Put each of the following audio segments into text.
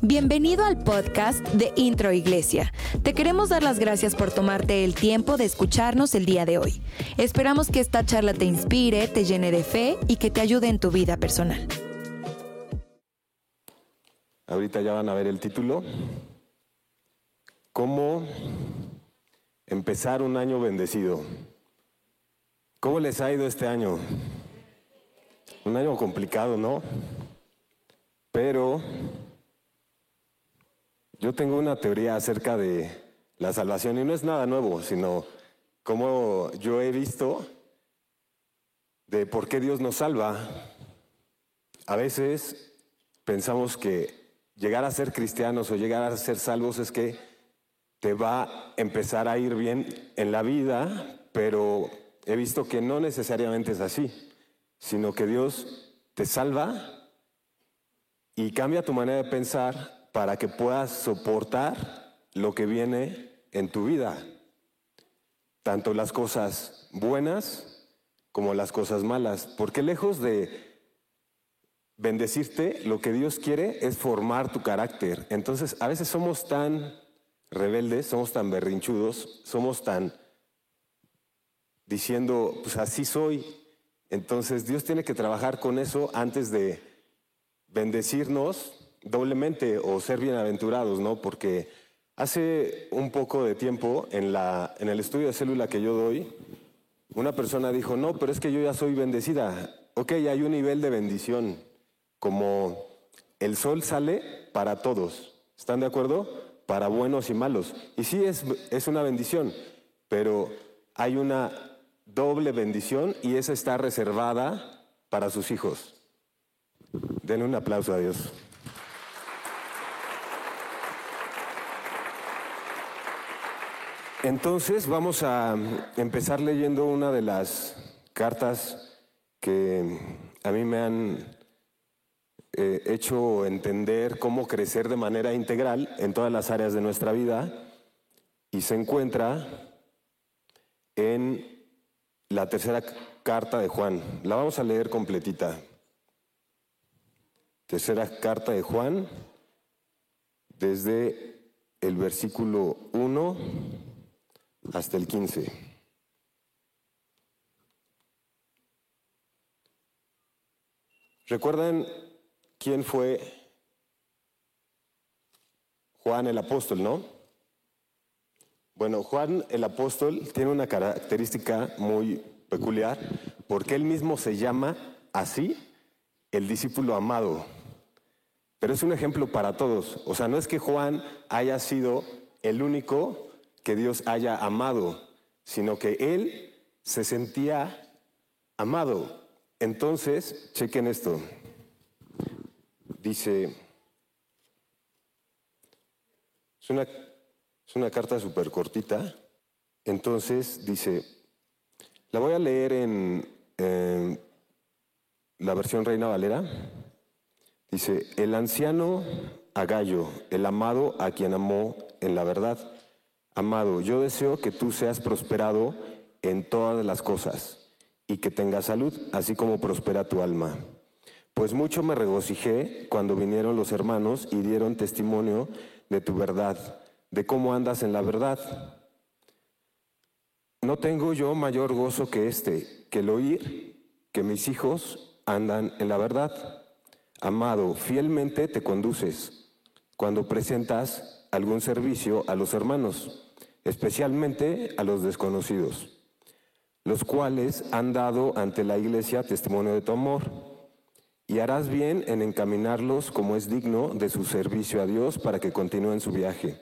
Bienvenido al podcast de Intro Iglesia. Te queremos dar las gracias por tomarte el tiempo de escucharnos el día de hoy. Esperamos que esta charla te inspire, te llene de fe y que te ayude en tu vida personal. Ahorita ya van a ver el título. ¿Cómo empezar un año bendecido? ¿Cómo les ha ido este año? Un año complicado, ¿no? Pero yo tengo una teoría acerca de la salvación y no es nada nuevo, sino como yo he visto de por qué Dios nos salva. A veces pensamos que llegar a ser cristianos o llegar a ser salvos es que te va a empezar a ir bien en la vida, pero he visto que no necesariamente es así, sino que Dios te salva y cambia tu manera de pensar para que puedas soportar lo que viene en tu vida, tanto las cosas buenas como las cosas malas, porque lejos de bendecirte, lo que Dios quiere es formar tu carácter. Entonces, a veces somos tan rebeldes, somos tan berrinchudos, somos tan diciendo, pues así soy. Entonces, Dios tiene que trabajar con eso antes de bendecirnos doblemente o ser bienaventurados, ¿no? Porque hace un poco de tiempo en, la, en el estudio de célula que yo doy, una persona dijo, no, pero es que yo ya soy bendecida. Ok, hay un nivel de bendición, como el sol sale para todos. ¿Están de acuerdo? Para buenos y malos. Y sí es, es una bendición, pero hay una doble bendición y esa está reservada para sus hijos. Den un aplauso a Dios. Entonces vamos a empezar leyendo una de las cartas que a mí me han eh, hecho entender cómo crecer de manera integral en todas las áreas de nuestra vida y se encuentra en la tercera carta de Juan. La vamos a leer completita. Tercera carta de Juan, desde el versículo 1 hasta el 15. ¿Recuerdan quién fue Juan el apóstol, no? Bueno, Juan el apóstol tiene una característica muy peculiar porque él mismo se llama así el discípulo amado. Pero es un ejemplo para todos. O sea, no es que Juan haya sido el único que Dios haya amado, sino que Él se sentía amado. Entonces, chequen esto. Dice, es una, es una carta súper cortita. Entonces dice, la voy a leer en, en la versión Reina Valera. Dice, el anciano a Gallo, el amado a quien amó en la verdad Amado, yo deseo que tú seas prosperado en todas las cosas y que tengas salud, así como prospera tu alma. Pues mucho me regocijé cuando vinieron los hermanos y dieron testimonio de tu verdad, de cómo andas en la verdad. No tengo yo mayor gozo que este, que el oír que mis hijos andan en la verdad. Amado, fielmente te conduces cuando presentas algún servicio a los hermanos especialmente a los desconocidos, los cuales han dado ante la iglesia testimonio de tu amor. Y harás bien en encaminarlos como es digno de su servicio a Dios para que continúen su viaje,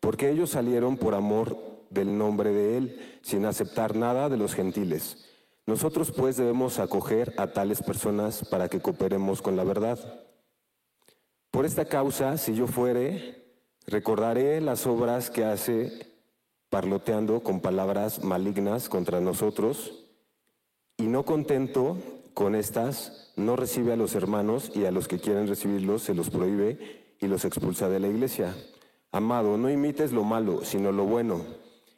porque ellos salieron por amor del nombre de Él, sin aceptar nada de los gentiles. Nosotros pues debemos acoger a tales personas para que cooperemos con la verdad. Por esta causa, si yo fuere, recordaré las obras que hace parloteando con palabras malignas contra nosotros, y no contento con estas, no recibe a los hermanos y a los que quieren recibirlos se los prohíbe y los expulsa de la iglesia. Amado, no imites lo malo, sino lo bueno.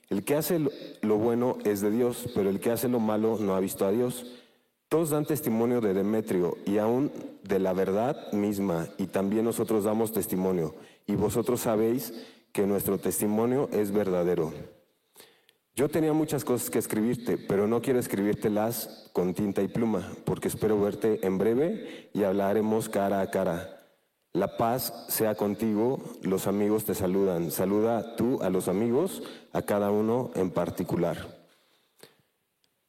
El que hace lo bueno es de Dios, pero el que hace lo malo no ha visto a Dios. Todos dan testimonio de Demetrio y aún de la verdad misma, y también nosotros damos testimonio, y vosotros sabéis que nuestro testimonio es verdadero. Yo tenía muchas cosas que escribirte, pero no quiero escribírtelas con tinta y pluma, porque espero verte en breve y hablaremos cara a cara. La paz sea contigo, los amigos te saludan. Saluda tú a los amigos, a cada uno en particular.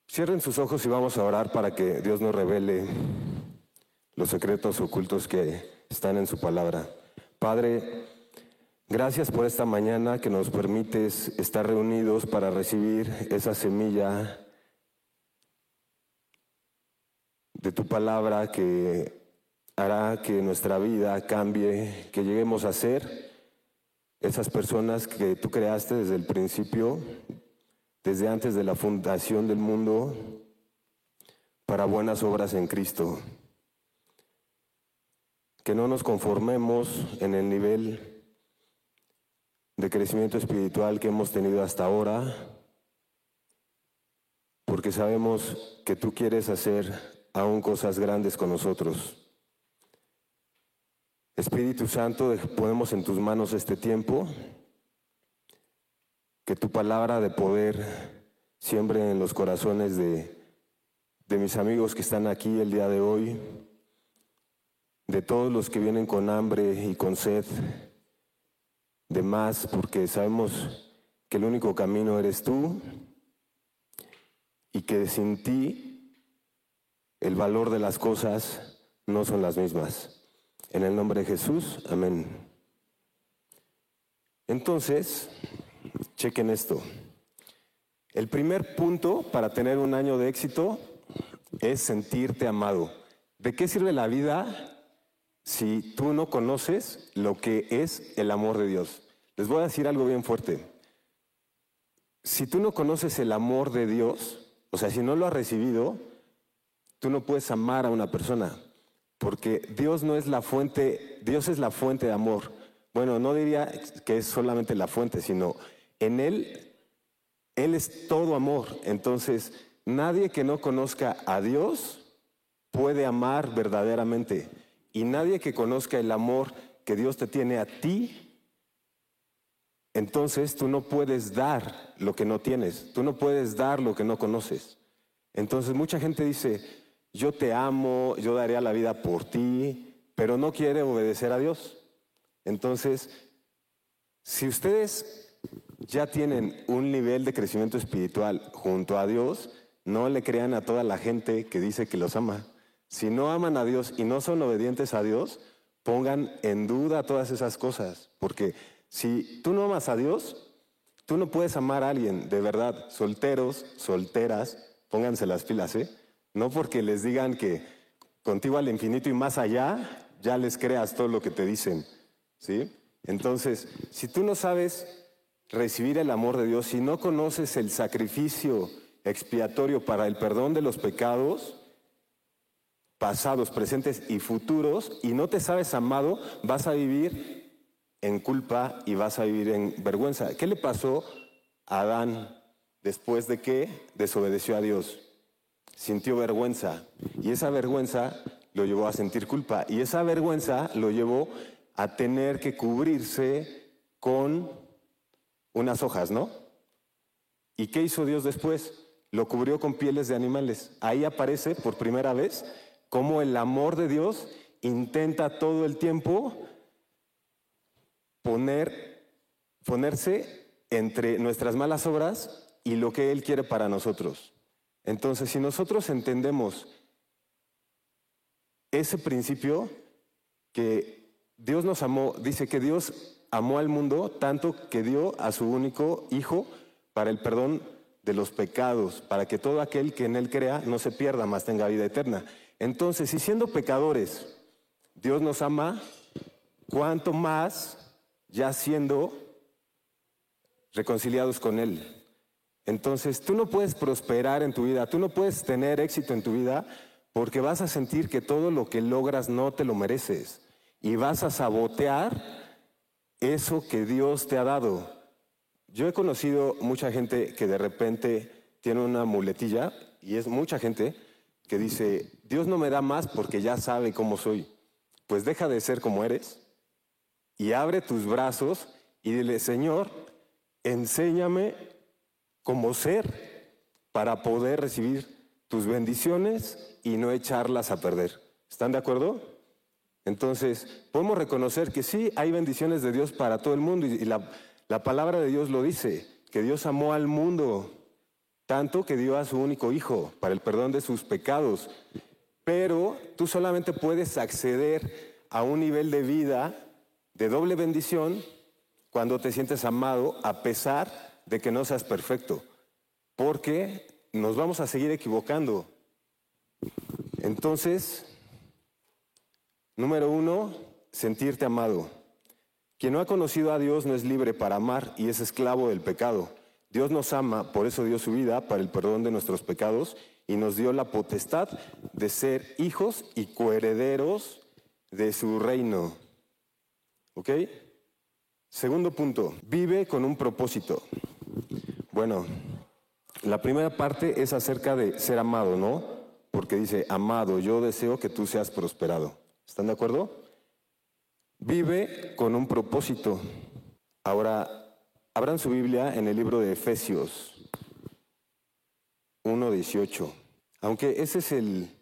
Cierren sus ojos y vamos a orar para que Dios nos revele los secretos ocultos que están en su palabra. Padre, gracias por esta mañana que nos permites estar reunidos para recibir esa semilla de tu palabra que hará que nuestra vida cambie, que lleguemos a ser esas personas que tú creaste desde el principio desde antes de la fundación del mundo para buenas obras en Cristo. Que no nos conformemos en el nivel de crecimiento espiritual que hemos tenido hasta ahora, porque sabemos que tú quieres hacer aún cosas grandes con nosotros. Espíritu Santo, ponemos en tus manos este tiempo que tu palabra de poder siembre en los corazones de, de mis amigos que están aquí el día de hoy, de todos los que vienen con hambre y con sed de más, porque sabemos que el único camino eres tú y que sin ti el valor de las cosas no son las mismas. En el nombre de Jesús, amén. Entonces, Chequen esto. El primer punto para tener un año de éxito es sentirte amado. ¿De qué sirve la vida si tú no conoces lo que es el amor de Dios? Les voy a decir algo bien fuerte. Si tú no conoces el amor de Dios, o sea, si no lo has recibido, tú no puedes amar a una persona, porque Dios no es la fuente, Dios es la fuente de amor. Bueno, no diría que es solamente la fuente, sino en Él, Él es todo amor. Entonces, nadie que no conozca a Dios puede amar verdaderamente. Y nadie que conozca el amor que Dios te tiene a ti, entonces tú no puedes dar lo que no tienes, tú no puedes dar lo que no conoces. Entonces mucha gente dice, yo te amo, yo daría la vida por ti, pero no quiere obedecer a Dios. Entonces, si ustedes ya tienen un nivel de crecimiento espiritual junto a Dios, no le crean a toda la gente que dice que los ama. Si no aman a Dios y no son obedientes a Dios, pongan en duda todas esas cosas. Porque si tú no amas a Dios, tú no puedes amar a alguien, de verdad. Solteros, solteras, pónganse las pilas, ¿eh? No porque les digan que contigo al infinito y más allá, ya les creas todo lo que te dicen, ¿sí? Entonces, si tú no sabes recibir el amor de Dios, si no conoces el sacrificio expiatorio para el perdón de los pecados, pasados, presentes y futuros, y no te sabes amado, vas a vivir en culpa y vas a vivir en vergüenza. ¿Qué le pasó a Adán después de que desobedeció a Dios? Sintió vergüenza y esa vergüenza lo llevó a sentir culpa y esa vergüenza lo llevó a tener que cubrirse con unas hojas, ¿no? ¿Y qué hizo Dios después? Lo cubrió con pieles de animales. Ahí aparece por primera vez cómo el amor de Dios intenta todo el tiempo poner, ponerse entre nuestras malas obras y lo que Él quiere para nosotros. Entonces, si nosotros entendemos ese principio que Dios nos amó, dice que Dios amó al mundo tanto que dio a su único Hijo para el perdón de los pecados, para que todo aquel que en Él crea no se pierda, más tenga vida eterna. Entonces, si siendo pecadores, Dios nos ama, ¿cuánto más ya siendo reconciliados con Él? Entonces, tú no puedes prosperar en tu vida, tú no puedes tener éxito en tu vida porque vas a sentir que todo lo que logras no te lo mereces y vas a sabotear eso que Dios te ha dado. Yo he conocido mucha gente que de repente tiene una muletilla, y es mucha gente, que dice, Dios no me da más porque ya sabe cómo soy. Pues deja de ser como eres y abre tus brazos y dile, Señor, enséñame cómo ser para poder recibir tus bendiciones y no echarlas a perder. ¿Están de acuerdo? Entonces, podemos reconocer que sí, hay bendiciones de Dios para todo el mundo y la palabra de Dios lo dice, que Dios amó al mundo tanto que dio a su único hijo para el perdón de sus pecados. Pero tú solamente puedes acceder a un nivel de vida de doble bendición cuando te sientes amado a pesar de que no seas perfecto, porque nos vamos a seguir equivocando. Entonces, número uno, sentirte amado. Quien no ha conocido a Dios no es libre para amar y es esclavo del pecado. Dios nos ama, por eso dio su vida para el perdón de nuestros pecados y nos dio la potestad de ser hijos y coherederos de su reino. ¿Ok? Segundo punto, vive con un propósito. Bueno, la primera parte es acerca de ser amado, ¿no? Porque dice, amado, yo deseo que tú seas prosperado. ¿Están de acuerdo? Vive con un propósito. Ahora, Abran su Biblia en el libro de Efesios 1.18. Aunque ese es el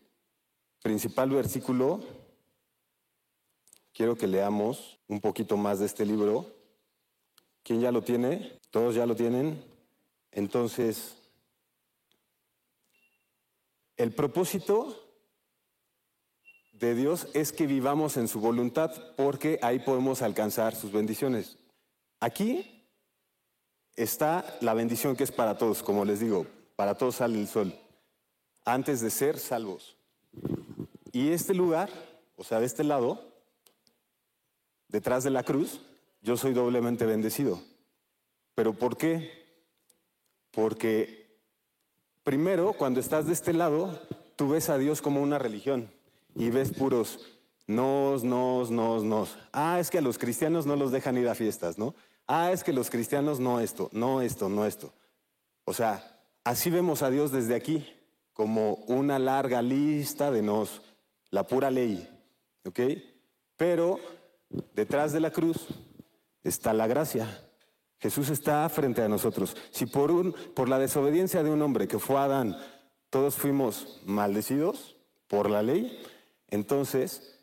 principal versículo, quiero que leamos un poquito más de este libro. ¿Quién ya lo tiene? ¿Todos ya lo tienen? Entonces, el propósito de Dios es que vivamos en su voluntad porque ahí podemos alcanzar sus bendiciones. Aquí está la bendición que es para todos, como les digo, para todos sale el sol, antes de ser salvos. Y este lugar, o sea, de este lado, detrás de la cruz, yo soy doblemente bendecido. ¿Pero por qué? Porque primero, cuando estás de este lado, tú ves a Dios como una religión y ves puros nos, nos, nos, nos. Ah, es que a los cristianos no los dejan ir a fiestas, ¿no? ah, es que los cristianos no esto, no esto, no esto. O sea, así vemos a Dios desde aquí, como una larga lista de nos, la pura ley, ¿ok? Pero detrás de la cruz está la gracia. Jesús está frente a nosotros. Si por, un, por la desobediencia de un hombre que fue Adán, todos fuimos maldecidos por la ley, entonces,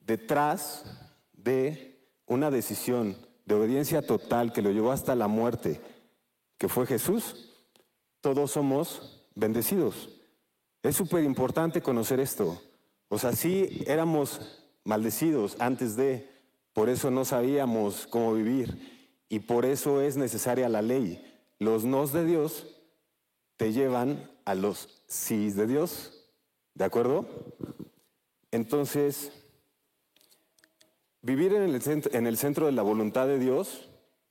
detrás de una decisión de obediencia total que lo llevó hasta la muerte, que fue Jesús, todos somos bendecidos. Es súper importante conocer esto. O sea, sí éramos maldecidos antes de, por eso no sabíamos cómo vivir y por eso es necesaria la ley. Los nos de Dios te llevan a los sí de Dios. ¿De acuerdo? Entonces, Vivir en el, centro, en el centro de la voluntad de Dios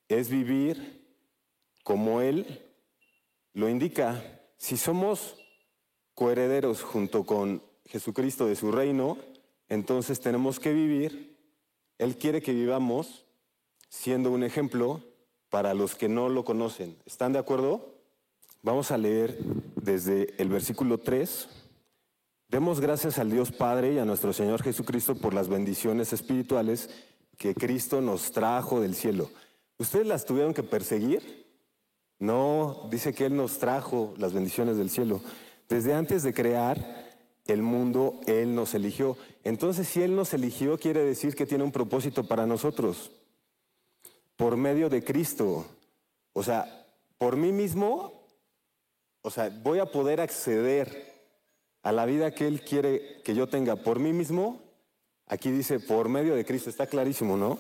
es vivir como Él lo indica. Si somos coherederos junto con Jesucristo de su reino, entonces tenemos que vivir. Él quiere que vivamos siendo un ejemplo para los que no lo conocen. ¿Están de acuerdo? Vamos a leer desde el versículo 3 Demos gracias al Dios Padre y a nuestro Señor Jesucristo por las bendiciones espirituales que Cristo nos trajo del cielo. ¿Ustedes las tuvieron que perseguir? No, dice que Él nos trajo las bendiciones del cielo. Desde antes de crear el mundo, Él nos eligió. Entonces, si Él nos eligió, quiere decir que tiene un propósito para nosotros. Por medio de Cristo. O sea, por mí mismo, o sea, voy a poder acceder a la vida que Él quiere que yo tenga por mí mismo, aquí dice por medio de Cristo, está clarísimo, ¿no?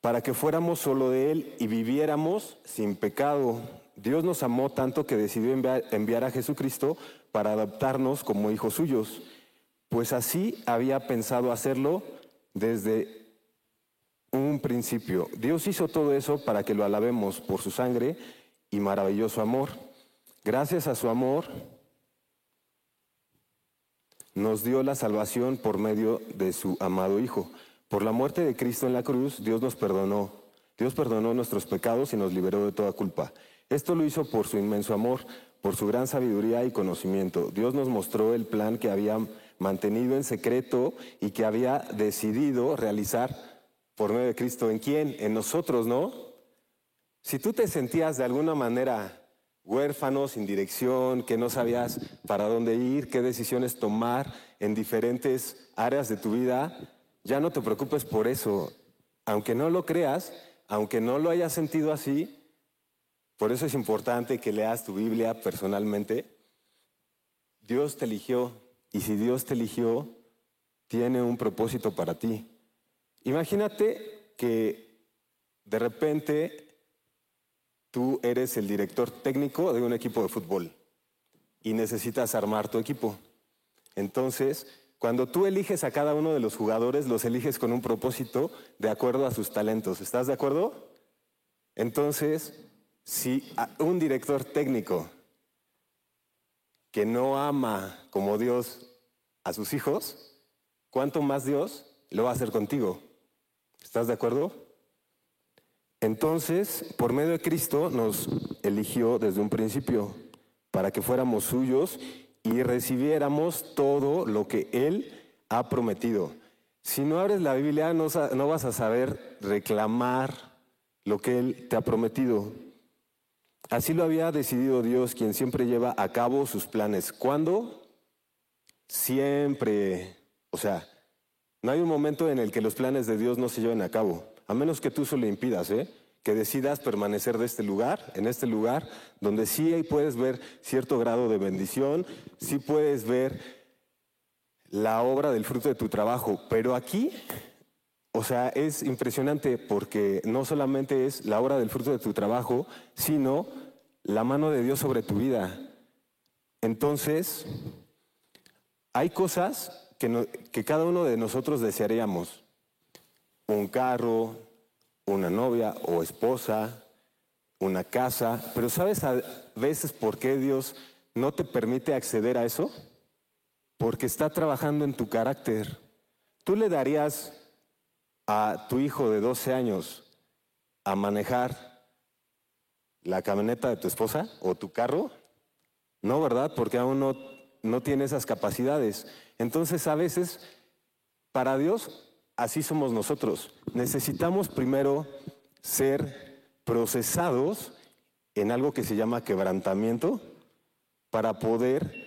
Para que fuéramos solo de Él y viviéramos sin pecado. Dios nos amó tanto que decidió enviar, a Jesucristo para adaptarnos como hijos suyos, pues así había pensado hacerlo desde un principio. Dios hizo todo eso para que lo alabemos por su sangre y maravilloso amor. Gracias a su amor, nos dio la salvación por medio de su amado Hijo. Por la muerte de Cristo en la cruz, Dios nos perdonó. Dios perdonó nuestros pecados y nos liberó de toda culpa. Esto lo hizo por su inmenso amor, por su gran sabiduría y conocimiento. Dios nos mostró el plan que había mantenido en secreto y que había decidido realizar por medio de Cristo. ¿En quién? En nosotros, ¿no? Si tú te sentías de alguna manera huérfano, sin dirección, que no sabías para dónde ir, qué decisiones tomar en diferentes áreas de tu vida, ya no te preocupes por eso. Aunque no lo creas, aunque no lo hayas sentido así, por eso es importante que leas tu Biblia personalmente. Dios te eligió y si Dios te eligió, tiene un propósito para ti. Imagínate que de repente tú eres el director técnico de un equipo de fútbol y necesitas armar tu equipo. Entonces, cuando tú eliges a cada uno de los jugadores, los eliges con un propósito de acuerdo a sus talentos. ¿Estás de acuerdo? Entonces, si un director técnico que no ama como Dios a sus hijos, ¿cuánto más Dios lo va a hacer contigo? ¿Estás de acuerdo? Entonces, por medio de Cristo nos eligió desde un principio para que fuéramos suyos y recibiéramos todo lo que Él ha prometido. Si no abres la Biblia, no, vas a saber reclamar lo que Él te ha prometido. Así lo había decidido Dios, quien siempre lleva a cabo sus planes. ¿Cuándo? Siempre. O sea, no hay un momento en el que los planes de Dios no se lleven a cabo a menos que tú se lo impidas, ¿eh? que decidas permanecer de este lugar, en este lugar, donde sí puedes ver cierto grado de bendición, sí puedes ver la obra del fruto de tu trabajo, pero aquí, o sea, es impresionante porque no solamente es la obra del fruto de tu trabajo, sino la mano de Dios sobre tu vida. Entonces, hay cosas que, cada uno de nosotros desearíamos un carro, una novia o esposa, una casa, pero ¿sabes a veces por qué Dios no te permite acceder a eso? Porque está trabajando en tu carácter. ¿Tú le darías a tu hijo de 12 años a manejar la camioneta de tu esposa o tu carro? No, ¿verdad? Porque aún no, no tiene esas capacidades. Entonces a veces, para Dios, así somos nosotros. Necesitamos primero ser procesados en algo que se llama quebrantamiento para poder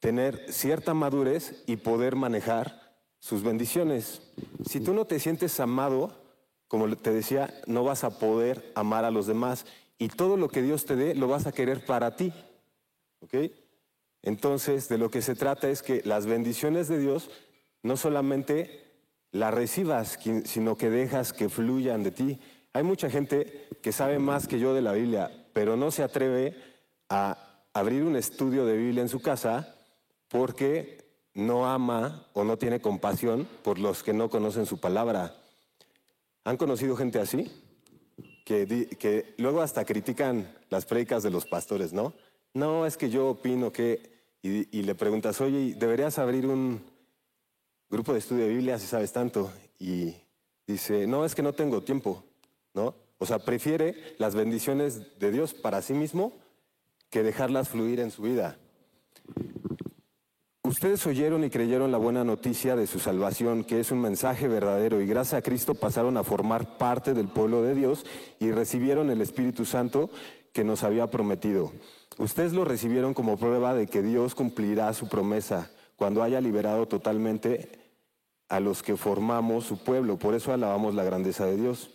tener cierta madurez y poder manejar sus bendiciones. Si tú no te sientes amado, como te decía, no vas a poder amar a los demás y todo lo que Dios te dé lo vas a querer para ti. ¿Ok? Entonces, de lo que se trata es que las bendiciones de Dios no solamente la recibas, sino que dejas que fluyan de ti. Hay mucha gente que sabe más que yo de la Biblia, pero no se atreve a abrir un estudio de Biblia en su casa porque no ama o no tiene compasión por los que no conocen su palabra. ¿Han conocido gente así? Que, luego hasta critican las predicas de los pastores, ¿no? No, es que yo opino que... Y, le preguntas, oye, ¿deberías abrir un, grupo de estudio de Biblia, si sabes tanto, y dice, no, es que no tengo tiempo, ¿no? O sea, prefiere las bendiciones de Dios para sí mismo que dejarlas fluir en su vida. Ustedes oyeron y creyeron la buena noticia de su salvación, que es un mensaje verdadero, y gracias a Cristo pasaron a formar parte del pueblo de Dios y recibieron el Espíritu Santo que nos había prometido. Ustedes lo recibieron como prueba de que Dios cumplirá su promesa cuando haya liberado totalmente a los que formamos su pueblo. Por eso alabamos la grandeza de Dios.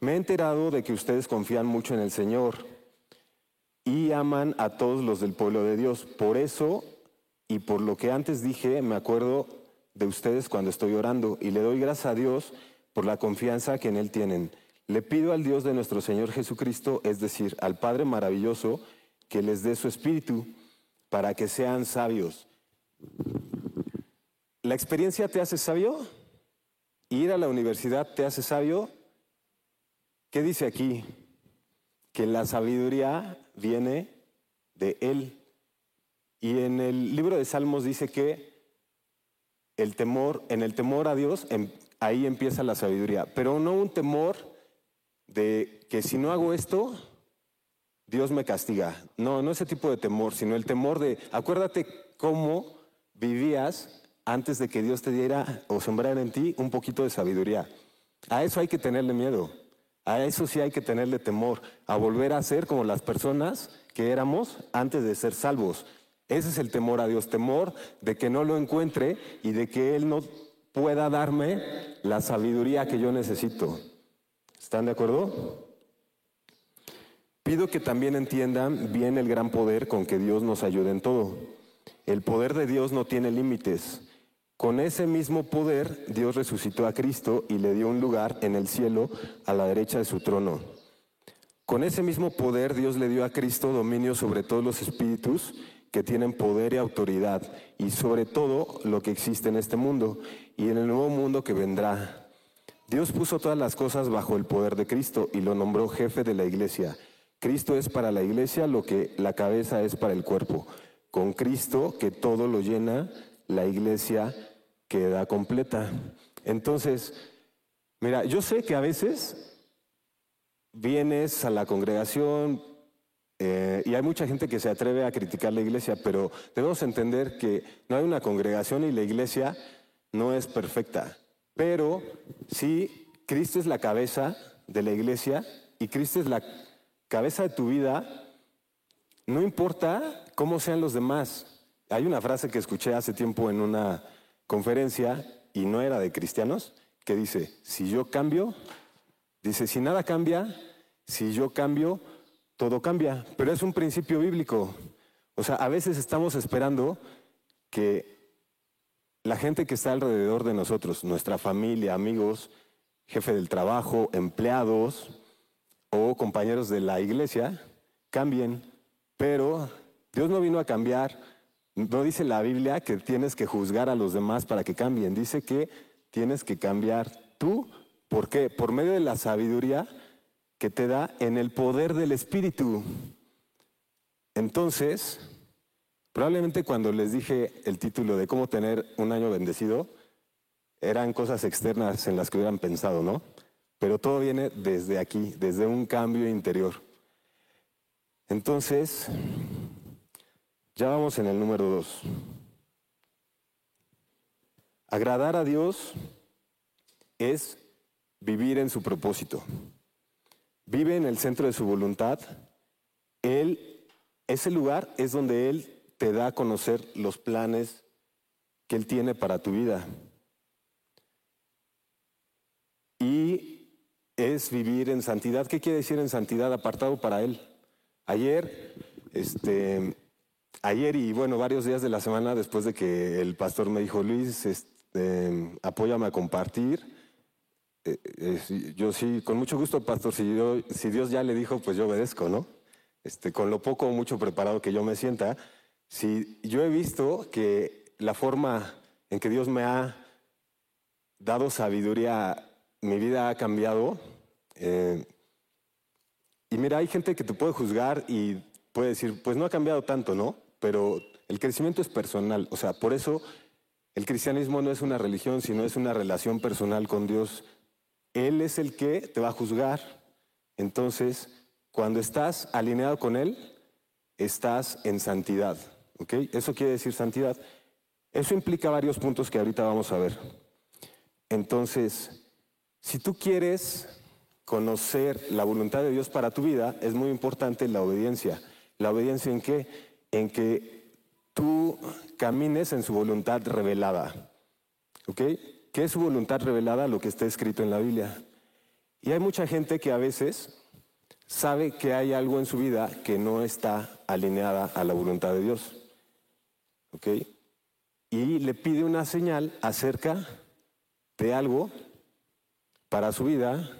Me he enterado de que ustedes confían mucho en el Señor y aman a todos los del pueblo de Dios. Por eso y por lo que antes dije, me acuerdo de ustedes cuando estoy orando y le doy gracias a Dios por la confianza que en Él tienen. Le pido al Dios de nuestro Señor Jesucristo, es decir, al Padre maravilloso, que les dé su espíritu para que sean sabios ¿La experiencia te hace sabio? ¿Ir a la universidad te hace sabio? ¿Qué dice aquí? Que la sabiduría viene de Él. Y en el libro de Salmos dice que el temor, en el temor a Dios, em, ahí empieza la sabiduría. Pero no un temor de que si no hago esto, Dios me castiga. No, no ese tipo de temor, sino el temor de, acuérdate cómo vivías antes de que Dios te diera o sembrara en ti un poquito de sabiduría. A eso hay que tenerle miedo. A eso sí hay que tenerle temor, a volver a ser como las personas que éramos antes de ser salvos. Ese es el temor a Dios, temor de que no lo encuentre y de que Él no pueda darme la sabiduría que yo necesito. ¿Están de acuerdo? Pido que también entiendan bien el gran poder con que Dios nos ayuda en todo. El poder de Dios no tiene límites. Con ese mismo poder, Dios resucitó a Cristo y le dio un lugar en el cielo a la derecha de su trono. Con ese mismo poder, Dios le dio a Cristo dominio sobre todos los espíritus que tienen poder y autoridad, y sobre todo lo que existe en este mundo y en el nuevo mundo que vendrá. Dios puso todas las cosas bajo el poder de Cristo y lo nombró jefe de la iglesia. Cristo es para la iglesia lo que la cabeza es para el cuerpo. Con Cristo, que todo lo llena, la iglesia queda completa. Entonces, mira, yo sé que a veces vienes a la congregación eh, y hay mucha gente que se atreve a criticar la iglesia, pero debemos entender que no hay una congregación y la iglesia no es perfecta. Pero sí, Cristo es la cabeza de la iglesia y Cristo es la cabeza de tu vida, no importa cómo sean los demás. Hay una frase que escuché hace tiempo en una conferencia y no era de cristianos, que dice, si yo cambio, dice, si nada cambia, si yo cambio, todo cambia. Pero es un principio bíblico. O sea, a veces estamos esperando que la gente que está alrededor de nosotros, nuestra familia, amigos, jefe del trabajo, empleados o compañeros de la iglesia, cambien. Pero Dios no vino a cambiar no dice la Biblia que tienes que juzgar a los demás para que cambien, dice que tienes que cambiar tú. ¿Por qué? Por medio de la sabiduría que te da en el poder del Espíritu. Entonces, probablemente cuando les dije el título de cómo tener un año bendecido, eran cosas externas en las que hubieran pensado, ¿no? Pero todo viene desde aquí, desde un cambio interior. Entonces, ya vamos en el número dos. Agradar a Dios es vivir en su propósito. Vive en el centro de su voluntad. Él, ese lugar es donde Él te da a conocer los planes que Él tiene para tu vida. Y es vivir en santidad. ¿Qué quiere decir en santidad? Apartado para Él. Ayer, este, ayer y bueno, varios días de la semana después de que el pastor me dijo, Luis, este, apóyame a compartir. Eh, eh, yo sí, con mucho gusto, pastor, si, Dios ya le dijo, pues yo obedezco, ¿no? Este, con lo poco o mucho preparado que yo me sienta, si yo he visto que la forma en que Dios me ha dado sabiduría, mi vida ha cambiado. Eh, y mira, hay gente que te puede juzgar y puede decir, pues no ha cambiado tanto, ¿no? pero el crecimiento es personal. O sea, por eso el cristianismo no es una religión, sino es una relación personal con Dios. Él es el que te va a juzgar. Entonces, cuando estás alineado con Él, estás en santidad. ¿Ok? Eso quiere decir santidad. Eso implica varios puntos que ahorita vamos a ver. Entonces, si tú quieres conocer la voluntad de Dios para tu vida, es muy importante la obediencia. ¿La obediencia en qué? en que tú camines en su voluntad revelada. ¿Ok? ¿Qué es su voluntad revelada? Lo que está escrito en la Biblia. Y hay mucha gente que a veces sabe que hay algo en su vida que no está alineada a la voluntad de Dios. Y le pide una señal acerca de algo para su vida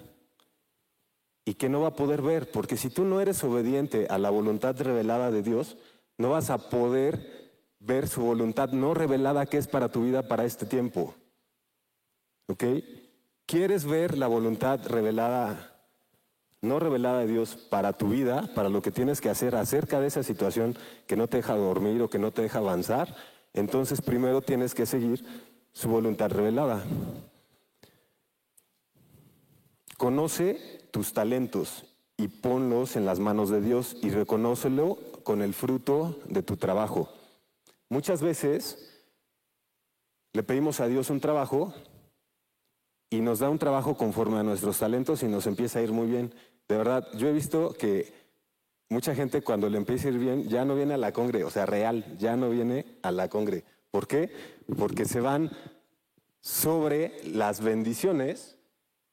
y que no va a poder ver, porque si tú no eres obediente a la voluntad revelada de Dios, no vas a poder ver su voluntad no revelada que es para tu vida para este tiempo. ¿Ok? ¿Quieres ver la voluntad revelada, no revelada de Dios para tu vida, para lo que tienes que hacer acerca de esa situación que no te deja dormir o que no te deja avanzar? Entonces primero tienes que seguir su voluntad revelada. Conoce tus talentos y ponlos en las manos de Dios y reconócelo con el fruto de tu trabajo. Muchas veces le pedimos a Dios un trabajo y nos da un trabajo conforme a nuestros talentos y nos empieza a ir muy bien. De verdad, yo he visto que mucha gente cuando le empieza a ir bien ya no viene a la congre, o sea, real, ya no viene a la congre. ¿Por qué? Porque se van sobre las bendiciones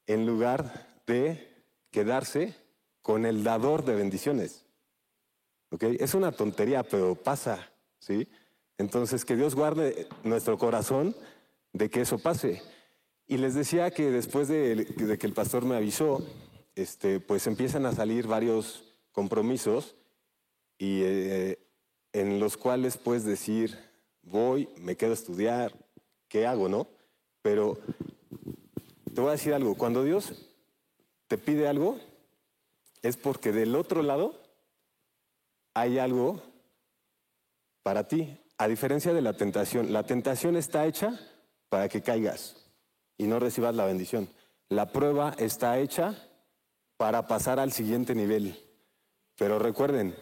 en lugar de quedarse con el dador de bendiciones. ¿Ok? Es una tontería, pero pasa, ¿sí? Entonces, que Dios guarde nuestro corazón de que eso pase. Y les decía que después de, que el pastor me avisó, este, pues empiezan a salir varios compromisos y eh, en los cuales puedes decir, voy, me quedo a estudiar, ¿qué hago, no? Pero te voy a decir algo, cuando Dios te pide algo, es porque del otro lado hay algo para ti. A diferencia de la tentación, la tentación está hecha para que caigas y no recibas la bendición. La prueba está hecha para pasar al siguiente nivel. Pero recuerden,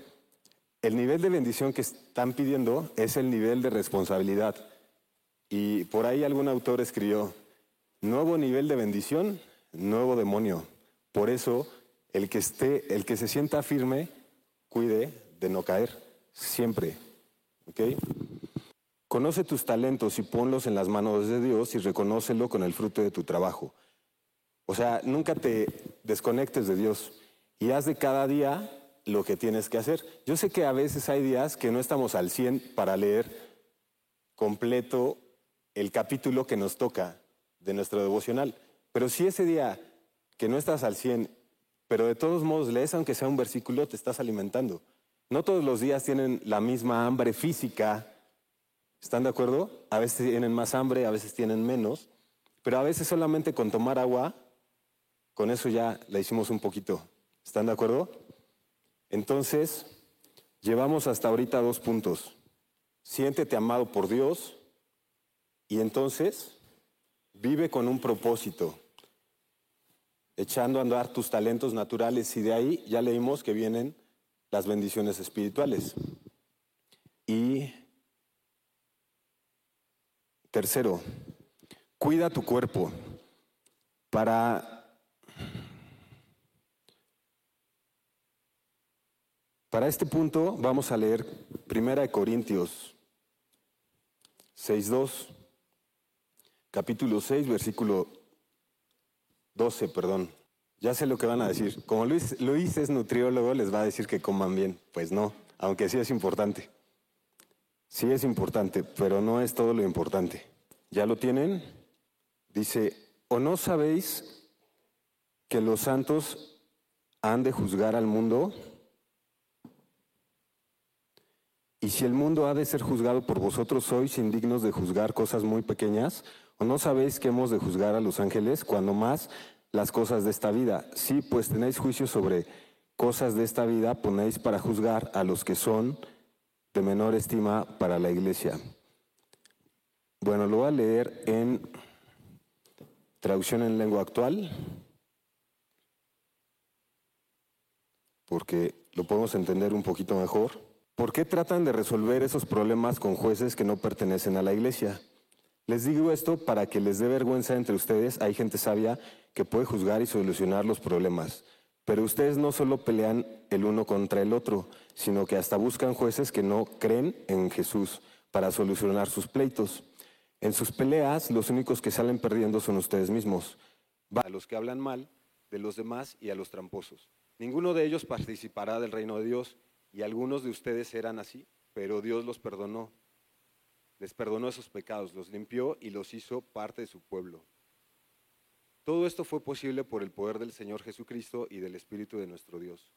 el nivel de bendición que están pidiendo es el nivel de responsabilidad. Y por ahí algún autor escribió, nuevo nivel de bendición, nuevo demonio. Por eso, el que esté, el que se sienta firme, cuide de no caer, siempre. ¿Ok? Conoce tus talentos y ponlos en las manos de Dios y reconócelo con el fruto de tu trabajo. O sea, nunca te desconectes de Dios y haz de cada día lo que tienes que hacer. Yo sé que a veces hay días que no estamos al 100 para leer completo el capítulo que nos toca de nuestro devocional, pero si ese día que no estás al 100, pero de todos modos lees, aunque sea un versículo, te estás alimentando. No todos los días tienen la misma hambre física. ¿Están de acuerdo? A veces tienen más hambre, a veces tienen menos. Pero a veces solamente con tomar agua, con eso ya la hicimos un poquito. ¿Están de acuerdo? Entonces, llevamos hasta ahorita dos puntos. Siéntete amado por Dios y entonces vive con un propósito echando a andar tus talentos naturales y de ahí ya leímos que vienen las bendiciones espirituales. Y tercero, cuida tu cuerpo para Para este punto vamos a leer Primera de Corintios 6.2, capítulo 6, versículo 12, perdón. Ya sé lo que van a decir. Como Luis, Luis es nutriólogo, les va a decir que coman bien. Pues no, aunque sí es importante. Sí es importante, pero no es todo lo importante. ¿Ya lo tienen? Dice, ¿o no sabéis que los santos han de juzgar al mundo? Y si el mundo ha de ser juzgado por vosotros, sois indignos de juzgar cosas muy pequeñas. ¿O no sabéis que hemos de juzgar a los ángeles cuando más las cosas de esta vida? Sí, pues tenéis juicio sobre cosas de esta vida, ponéis para juzgar a los que son de menor estima para la iglesia. Bueno, lo voy a leer en traducción en lengua actual, porque lo podemos entender un poquito mejor. ¿Por qué tratan de resolver esos problemas con jueces que no pertenecen a la iglesia? Les digo esto para que les dé vergüenza entre ustedes. Hay gente sabia que puede juzgar y solucionar los problemas. Pero ustedes no solo pelean el uno contra el otro, sino que hasta buscan jueces que no creen en Jesús para solucionar sus pleitos. En sus peleas, los únicos que salen perdiendo son ustedes mismos. A los que hablan mal de los demás y a los tramposos. Ninguno de ellos participará del reino de Dios, y algunos de ustedes eran así, pero Dios los perdonó les perdonó esos pecados, los limpió y los hizo parte de su pueblo. Todo esto fue posible por el poder del Señor Jesucristo y del Espíritu de nuestro Dios.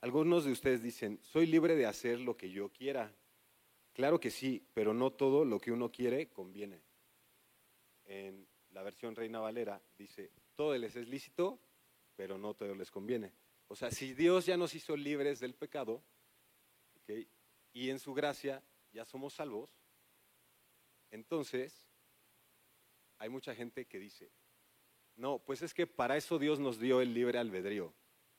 Algunos de ustedes dicen, soy libre de hacer lo que yo quiera. Claro que sí, pero no todo lo que uno quiere conviene. En la versión Reina Valera dice, todo les es lícito, pero no todo les conviene. O sea, si Dios ya nos hizo libres del pecado, y en su gracia ya somos salvos, entonces, hay mucha gente que dice, no, pues es que para eso Dios nos dio el libre albedrío.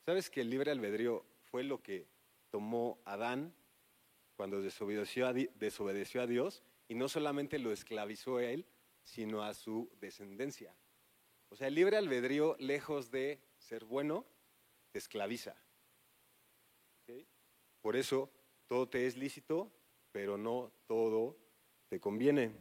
¿Sabes que el libre albedrío fue lo que tomó Adán cuando desobedeció a, Dios y no solamente lo esclavizó a él, sino a su descendencia? O sea, el libre albedrío, lejos de ser bueno, te esclaviza. Por eso, todo te es lícito, pero no todo te conviene.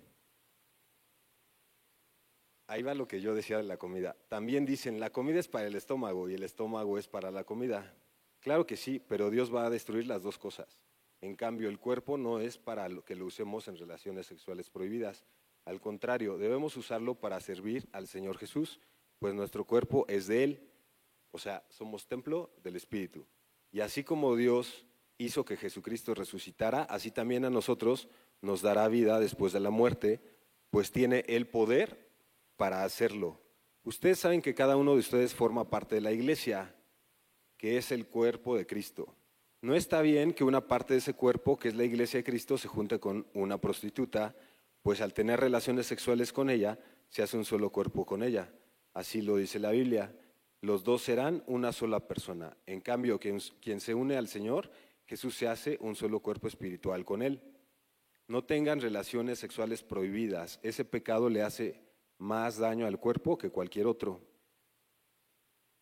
Ahí va lo que yo decía de la comida. También dicen, la comida es para el estómago y el estómago es para la comida. Claro que sí, pero Dios va a destruir las dos cosas. En cambio, el cuerpo no es para lo que lo usemos en relaciones sexuales prohibidas. Al contrario, debemos usarlo para servir al Señor Jesús, pues nuestro cuerpo es de Él. O sea, somos templo del Espíritu. Y así como Dios hizo que Jesucristo resucitara, así también a nosotros nos dará vida después de la muerte, pues tiene el poder para hacerlo. Ustedes saben que cada uno de ustedes forma parte de la iglesia, que es el cuerpo de Cristo. No está bien que una parte de ese cuerpo, que es la iglesia de Cristo, se junte con una prostituta, pues al tener relaciones sexuales con ella, se hace un solo cuerpo con ella. Así lo dice la Biblia. Los dos serán una sola persona. En cambio, quien, quien se une al Señor, Jesús se hace un solo cuerpo espiritual con Él. No tengan relaciones sexuales prohibidas. Ese pecado le hace más daño al cuerpo que cualquier otro,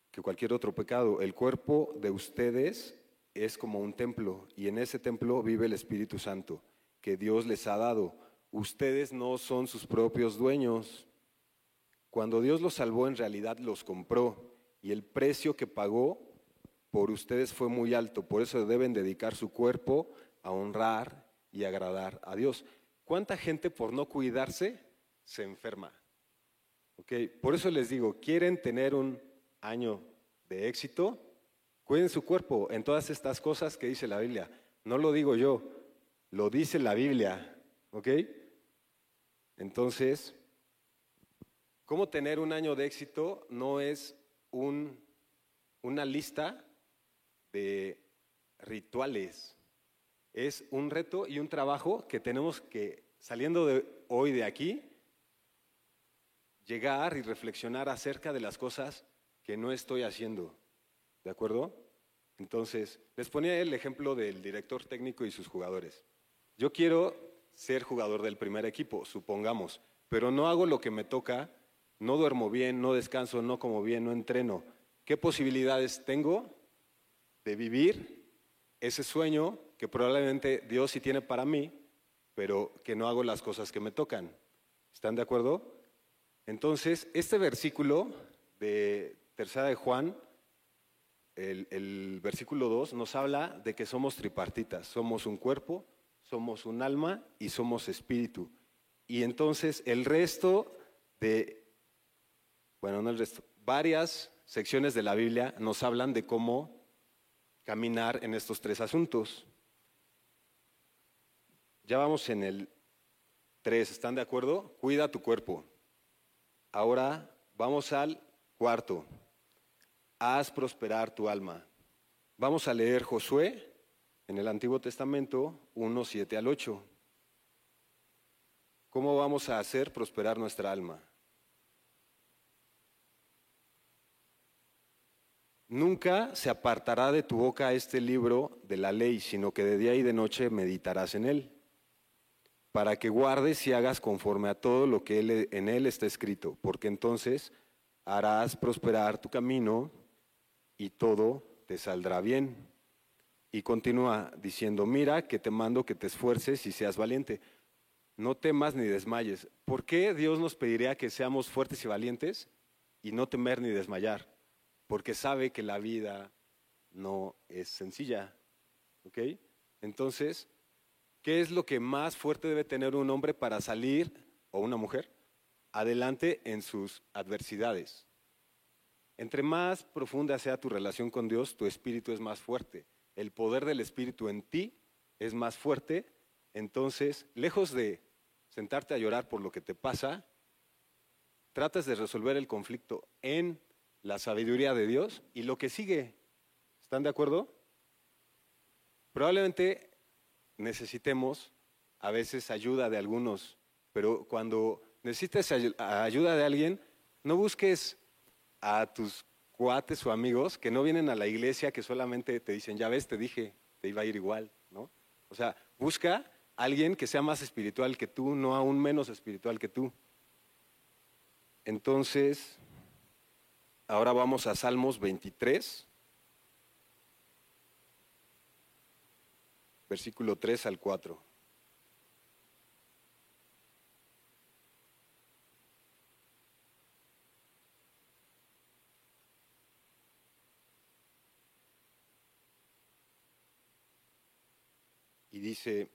que cualquier otro pecado. El cuerpo de ustedes es como un templo y en ese templo vive el Espíritu Santo que Dios les ha dado. Ustedes no son sus propios dueños. Cuando Dios los salvó, en realidad los compró y el precio que pagó por ustedes fue muy alto. Por eso deben dedicar su cuerpo a honrar y agradar a Dios. ¿Cuánta gente por no cuidarse se enferma? Por eso les digo, ¿quieren tener un año de éxito? Cuiden su cuerpo en todas estas cosas que dice la Biblia. No lo digo yo, lo dice la Biblia. ¿Ok? Entonces, ¿cómo tener un año de éxito? No es un, una lista de rituales. Es un reto y un trabajo que tenemos que, saliendo de hoy de aquí, llegar y reflexionar acerca de las cosas que no estoy haciendo. ¿De acuerdo? Entonces, les ponía el ejemplo del director técnico y sus jugadores. Yo quiero ser jugador del primer equipo, supongamos, pero no hago lo que me toca, no duermo bien, no descanso, no como bien, no entreno. ¿Qué posibilidades tengo de vivir ese sueño que probablemente Dios sí tiene para mí, pero que no hago las cosas que me tocan? ¿Están de acuerdo? Entonces, este versículo de Tercera de Juan, el, versículo 2, nos habla de que somos tripartitas, somos un cuerpo, somos un alma y somos espíritu. Y entonces el resto de, bueno, no el resto, varias secciones de la Biblia nos hablan de cómo caminar en estos tres asuntos. Ya vamos en el 3, ¿están de acuerdo? Cuida tu cuerpo. Ahora vamos al cuarto. Haz prosperar tu alma. Vamos a leer Josué en el Antiguo Testamento 1, 7 al 8. ¿Cómo vamos a hacer prosperar nuestra alma? Nunca se apartará de tu boca este libro de la ley, sino que de día y de noche meditarás en él para que guardes y hagas conforme a todo lo que en él está escrito, porque entonces harás prosperar tu camino y todo te saldrá bien. Y continúa diciendo, mira que te mando que te esfuerces y seas valiente. No temas ni desmayes. ¿Por qué Dios nos pediría que seamos fuertes y valientes y no temer ni desmayar? Porque sabe que la vida no es sencilla. ¿Ok? Entonces, ¿Qué es lo que más fuerte debe tener un hombre para salir, o una mujer, adelante en sus adversidades? Entre más profunda sea tu relación con Dios, tu espíritu es más fuerte. El poder del espíritu en ti es más fuerte. Entonces, lejos de sentarte a llorar por lo que te pasa, tratas de resolver el conflicto en la sabiduría de Dios y lo que sigue. ¿Están de acuerdo? Probablemente necesitemos a veces ayuda de algunos, pero cuando necesites ayuda de alguien, no busques a tus cuates o amigos que no vienen a la iglesia, que solamente te dicen, ya ves, te dije, te iba a ir igual, ¿no? O sea, busca a alguien que sea más espiritual que tú, no aún menos espiritual que tú. Entonces, ahora vamos a Salmos 23, versículo 3 al 4. y dice,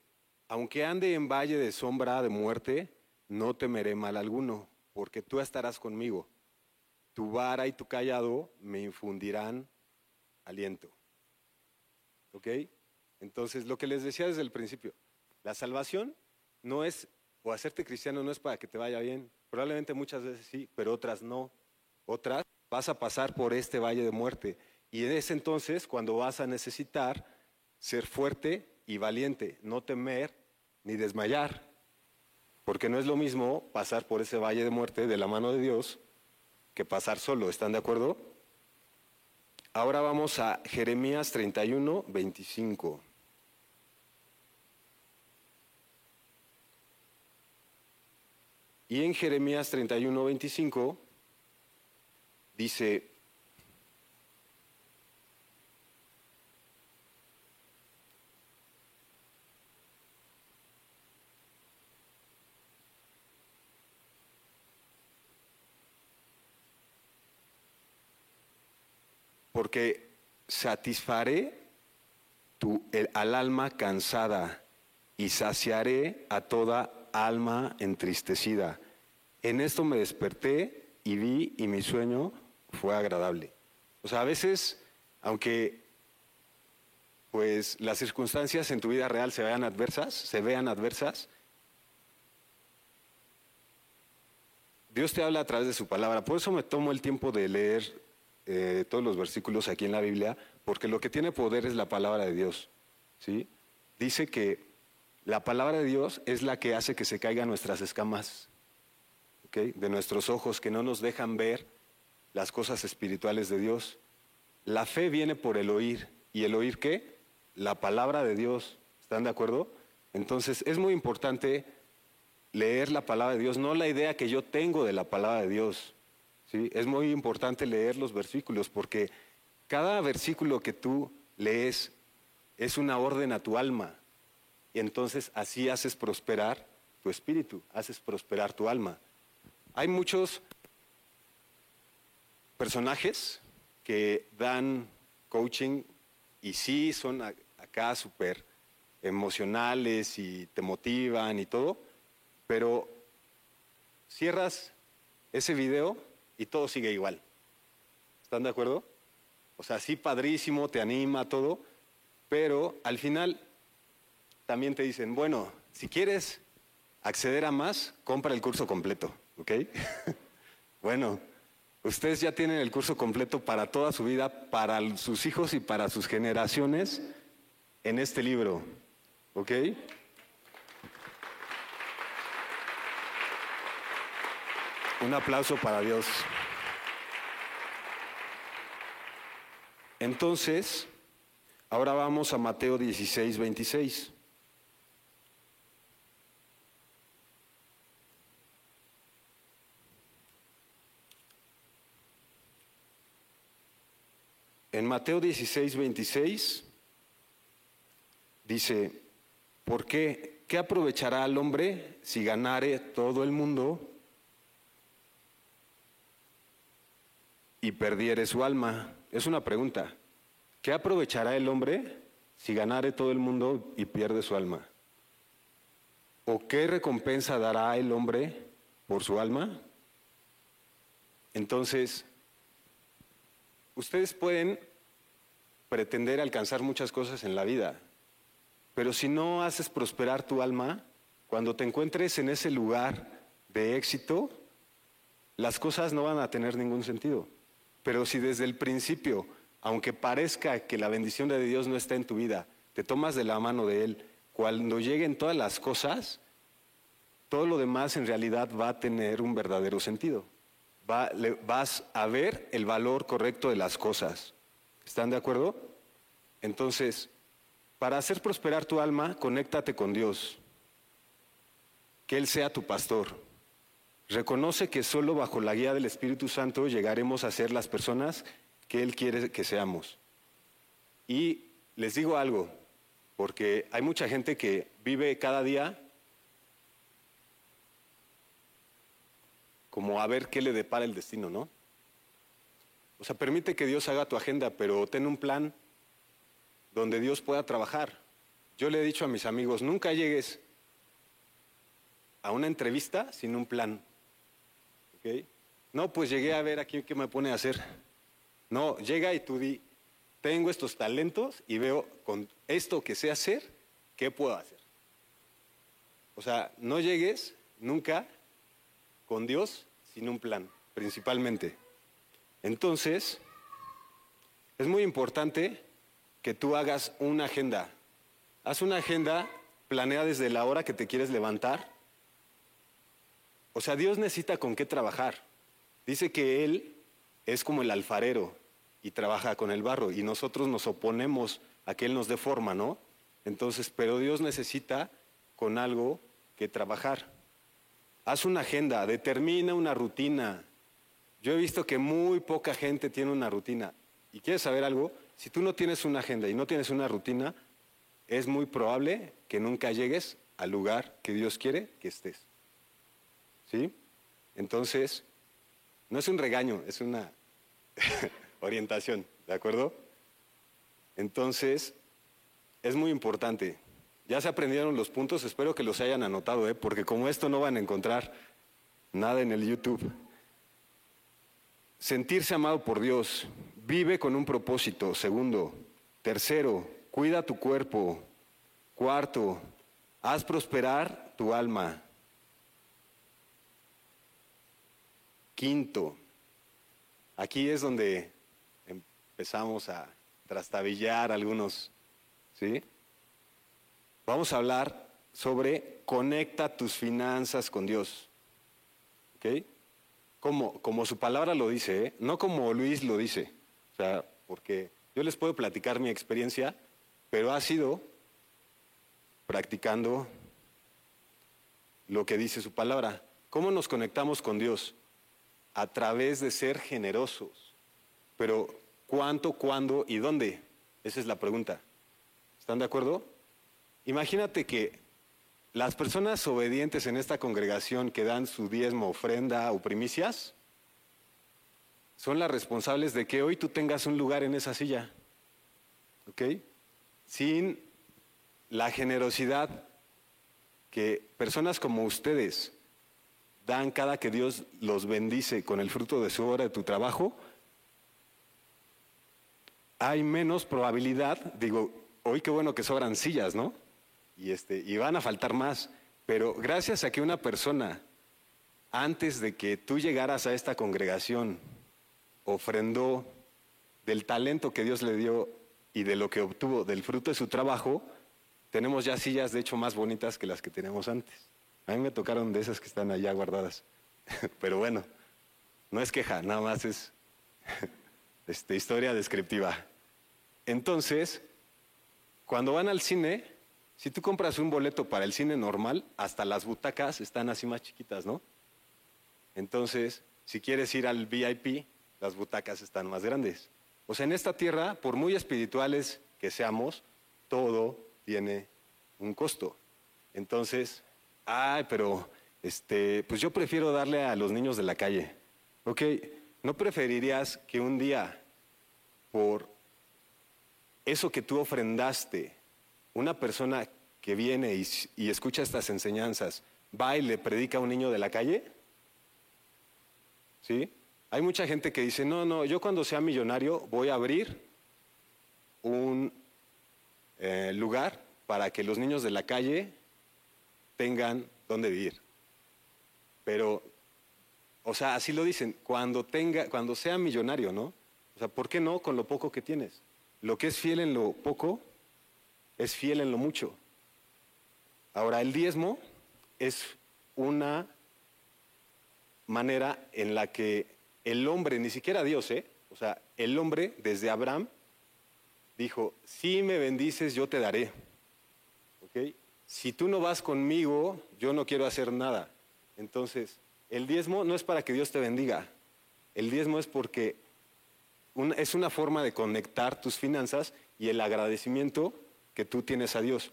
aunque ande en valle de sombra de muerte, no temeré mal alguno, porque tú estarás conmigo. Tu vara y tu callado me infundirán aliento. ¿Ok? Entonces, lo que les decía desde el principio, la salvación no es, o hacerte cristiano no es para que te vaya bien. Probablemente muchas veces sí, pero otras no. Otras vas a pasar por este valle de muerte. Y es entonces cuando vas a necesitar ser fuerte y valiente, no temer ni desmayar, porque no es lo mismo pasar por ese valle de muerte de la mano de Dios que pasar solo, ¿están de acuerdo? Ahora vamos a Jeremías 31, 25. Y en Jeremías 31, 25 dice, porque satisfaré el, al alma cansada y saciaré a toda alma entristecida. En esto me desperté y vi y mi sueño fue agradable. O sea, a veces, aunque pues las circunstancias en tu vida real se vean adversas, se vean adversas, Dios te habla a través de su palabra. Por eso me tomo el tiempo de leer eh, todos los versículos aquí en la Biblia, porque lo que tiene poder es la palabra de Dios. ¿sí? Dice que la palabra de Dios es la que hace que se caigan nuestras escamas de nuestros ojos, que no nos dejan ver las cosas espirituales de Dios. La fe viene por el oír. ¿Y el oír qué? La palabra de Dios. ¿Están de acuerdo? Entonces es muy importante leer la palabra de Dios, no la idea que yo tengo de la palabra de Dios. Es muy importante leer los versículos porque cada versículo que tú lees es una orden a tu alma. Y entonces así haces prosperar tu espíritu, haces prosperar tu alma. Hay muchos personajes que dan coaching y sí son acá súper emocionales y te motivan y todo, pero cierras ese video y todo sigue igual. ¿Están de acuerdo? O sea, sí, padrísimo, te anima, todo, pero al final también te dicen, bueno, si quieres acceder a más, compra el curso completo, ¿ok? bueno, ustedes ya tienen el curso completo para toda su vida, para sus hijos y para sus generaciones en este libro, ¿ok? Un aplauso para Dios. Entonces, ahora vamos a Mateo 16, 26. En Mateo 16, 26 dice, ¿por qué? ¿Qué aprovechará al hombre si ganare todo el mundo y perdiere su alma? Es una pregunta. ¿Qué aprovechará el hombre si ganare todo el mundo y pierde su alma? ¿O qué recompensa dará el hombre por su alma? Entonces, ustedes pueden pretender alcanzar muchas cosas en la vida, pero si no haces prosperar tu alma, cuando te encuentres en ese lugar de éxito, las cosas no van a tener ningún sentido. Pero si desde el principio, aunque parezca que la bendición de Dios no está en tu vida, te tomas de la mano de Él, cuando lleguen todas las cosas, todo lo demás en realidad va a tener un verdadero sentido. vas a ver el valor correcto de las cosas. ¿Están de acuerdo? Entonces, para hacer prosperar tu alma, conéctate con Dios. Que Él sea tu pastor. Reconoce que solo bajo la guía del Espíritu Santo llegaremos a ser las personas que Él quiere que seamos. Y les digo algo, porque hay mucha gente que vive cada día como a ver qué le depara el destino, ¿no? O sea, permite que Dios haga tu agenda, pero ten un plan donde Dios pueda trabajar. Yo le he dicho a mis amigos, nunca llegues a una entrevista sin un plan. No, pues llegué a ver aquí qué me pone a hacer. No, llega y tú di, tengo estos talentos y veo con esto que sé hacer, ¿qué puedo hacer? O sea, no llegues nunca con Dios sin un plan, principalmente. Entonces, es muy importante que tú hagas una agenda. Haz una agenda, planea desde la hora que te quieres levantar. O sea, Dios necesita con qué trabajar. Dice que Él es como el alfarero y trabaja con el barro y nosotros nos oponemos a que Él nos dé forma, ¿no? Entonces, pero Dios necesita con algo que trabajar. Haz una agenda, determina una rutina. Yo he visto que muy poca gente tiene una rutina. ¿Y quieres saber algo? Si tú no tienes una agenda y no tienes una rutina, es muy probable que nunca llegues al lugar que Dios quiere que estés. ¿Sí? Entonces, no es un regaño, es una orientación, ¿de acuerdo? Entonces, es muy importante. Ya se aprendieron los puntos, espero que los hayan anotado, ¿eh? porque como esto no van a encontrar nada en el YouTube. Sentirse amado por Dios, Vive con un propósito. Segundo. Tercero, cuida tu cuerpo. Cuarto, haz prosperar tu alma. Quinto, aquí es donde empezamos a trastabillar algunos, ¿sí? Vamos a hablar sobre conecta tus finanzas con Dios. ¿Ok? Como, como su palabra lo dice, ¿eh? no como Luis lo dice. O sea, porque yo les puedo platicar mi experiencia, pero ha sido practicando lo que dice su palabra. ¿Cómo nos conectamos con Dios? A través de ser generosos. Pero ¿cuánto, cuándo y dónde? Esa es la pregunta. ¿Están de acuerdo? Imagínate que las personas obedientes en esta congregación que dan su diezmo, ofrenda o primicias, son las responsables de que hoy tú tengas un lugar en esa silla. ¿Ok? Sin la generosidad que personas como ustedes dan cada que Dios los bendice con el fruto de su obra, de tu trabajo, hay menos probabilidad, digo, hoy qué bueno que sobran sillas, ¿no? Y, este, y van a faltar más, pero gracias a que una persona, antes de que tú llegaras a esta congregación, ofrendó del talento que Dios le dio y de lo que obtuvo del fruto de su trabajo, tenemos ya sillas de hecho más bonitas que las que teníamos antes. A mí me tocaron de esas que están allá guardadas. Pero bueno, no es queja, nada más es este, historia descriptiva. Entonces, cuando van al cine, si tú compras un boleto para el cine normal, hasta las butacas están así más chiquitas, ¿no? Entonces, si quieres ir al VIP, las butacas están más grandes. O sea, en esta tierra, por muy espirituales que seamos, todo tiene un costo. Entonces, ay, pero este, pues yo prefiero darle a los niños de la calle. Ok, ¿no preferirías que un día, por eso que tú ofrendaste, una persona que viene y, y escucha estas enseñanzas, va y le predica a un niño de la calle? ¿Sí? Hay mucha gente que dice, no, no, yo cuando sea millonario voy a abrir un eh, lugar para que los niños de la calle tengan donde vivir. Pero, o sea, así lo dicen, cuando tenga, cuando sea millonario, ¿no? O sea, ¿por qué no con lo poco que tienes? Lo que es fiel en lo poco es fiel en lo mucho. Ahora, el diezmo es una manera en la que el hombre, ni siquiera Dios, ¿eh? O sea, el hombre desde Abraham dijo, si me bendices, yo te daré. Si tú no vas conmigo, yo no quiero hacer nada. Entonces, el diezmo no es para que Dios te bendiga. El diezmo es porque es una forma de conectar tus finanzas y el agradecimiento que tú tienes a Dios.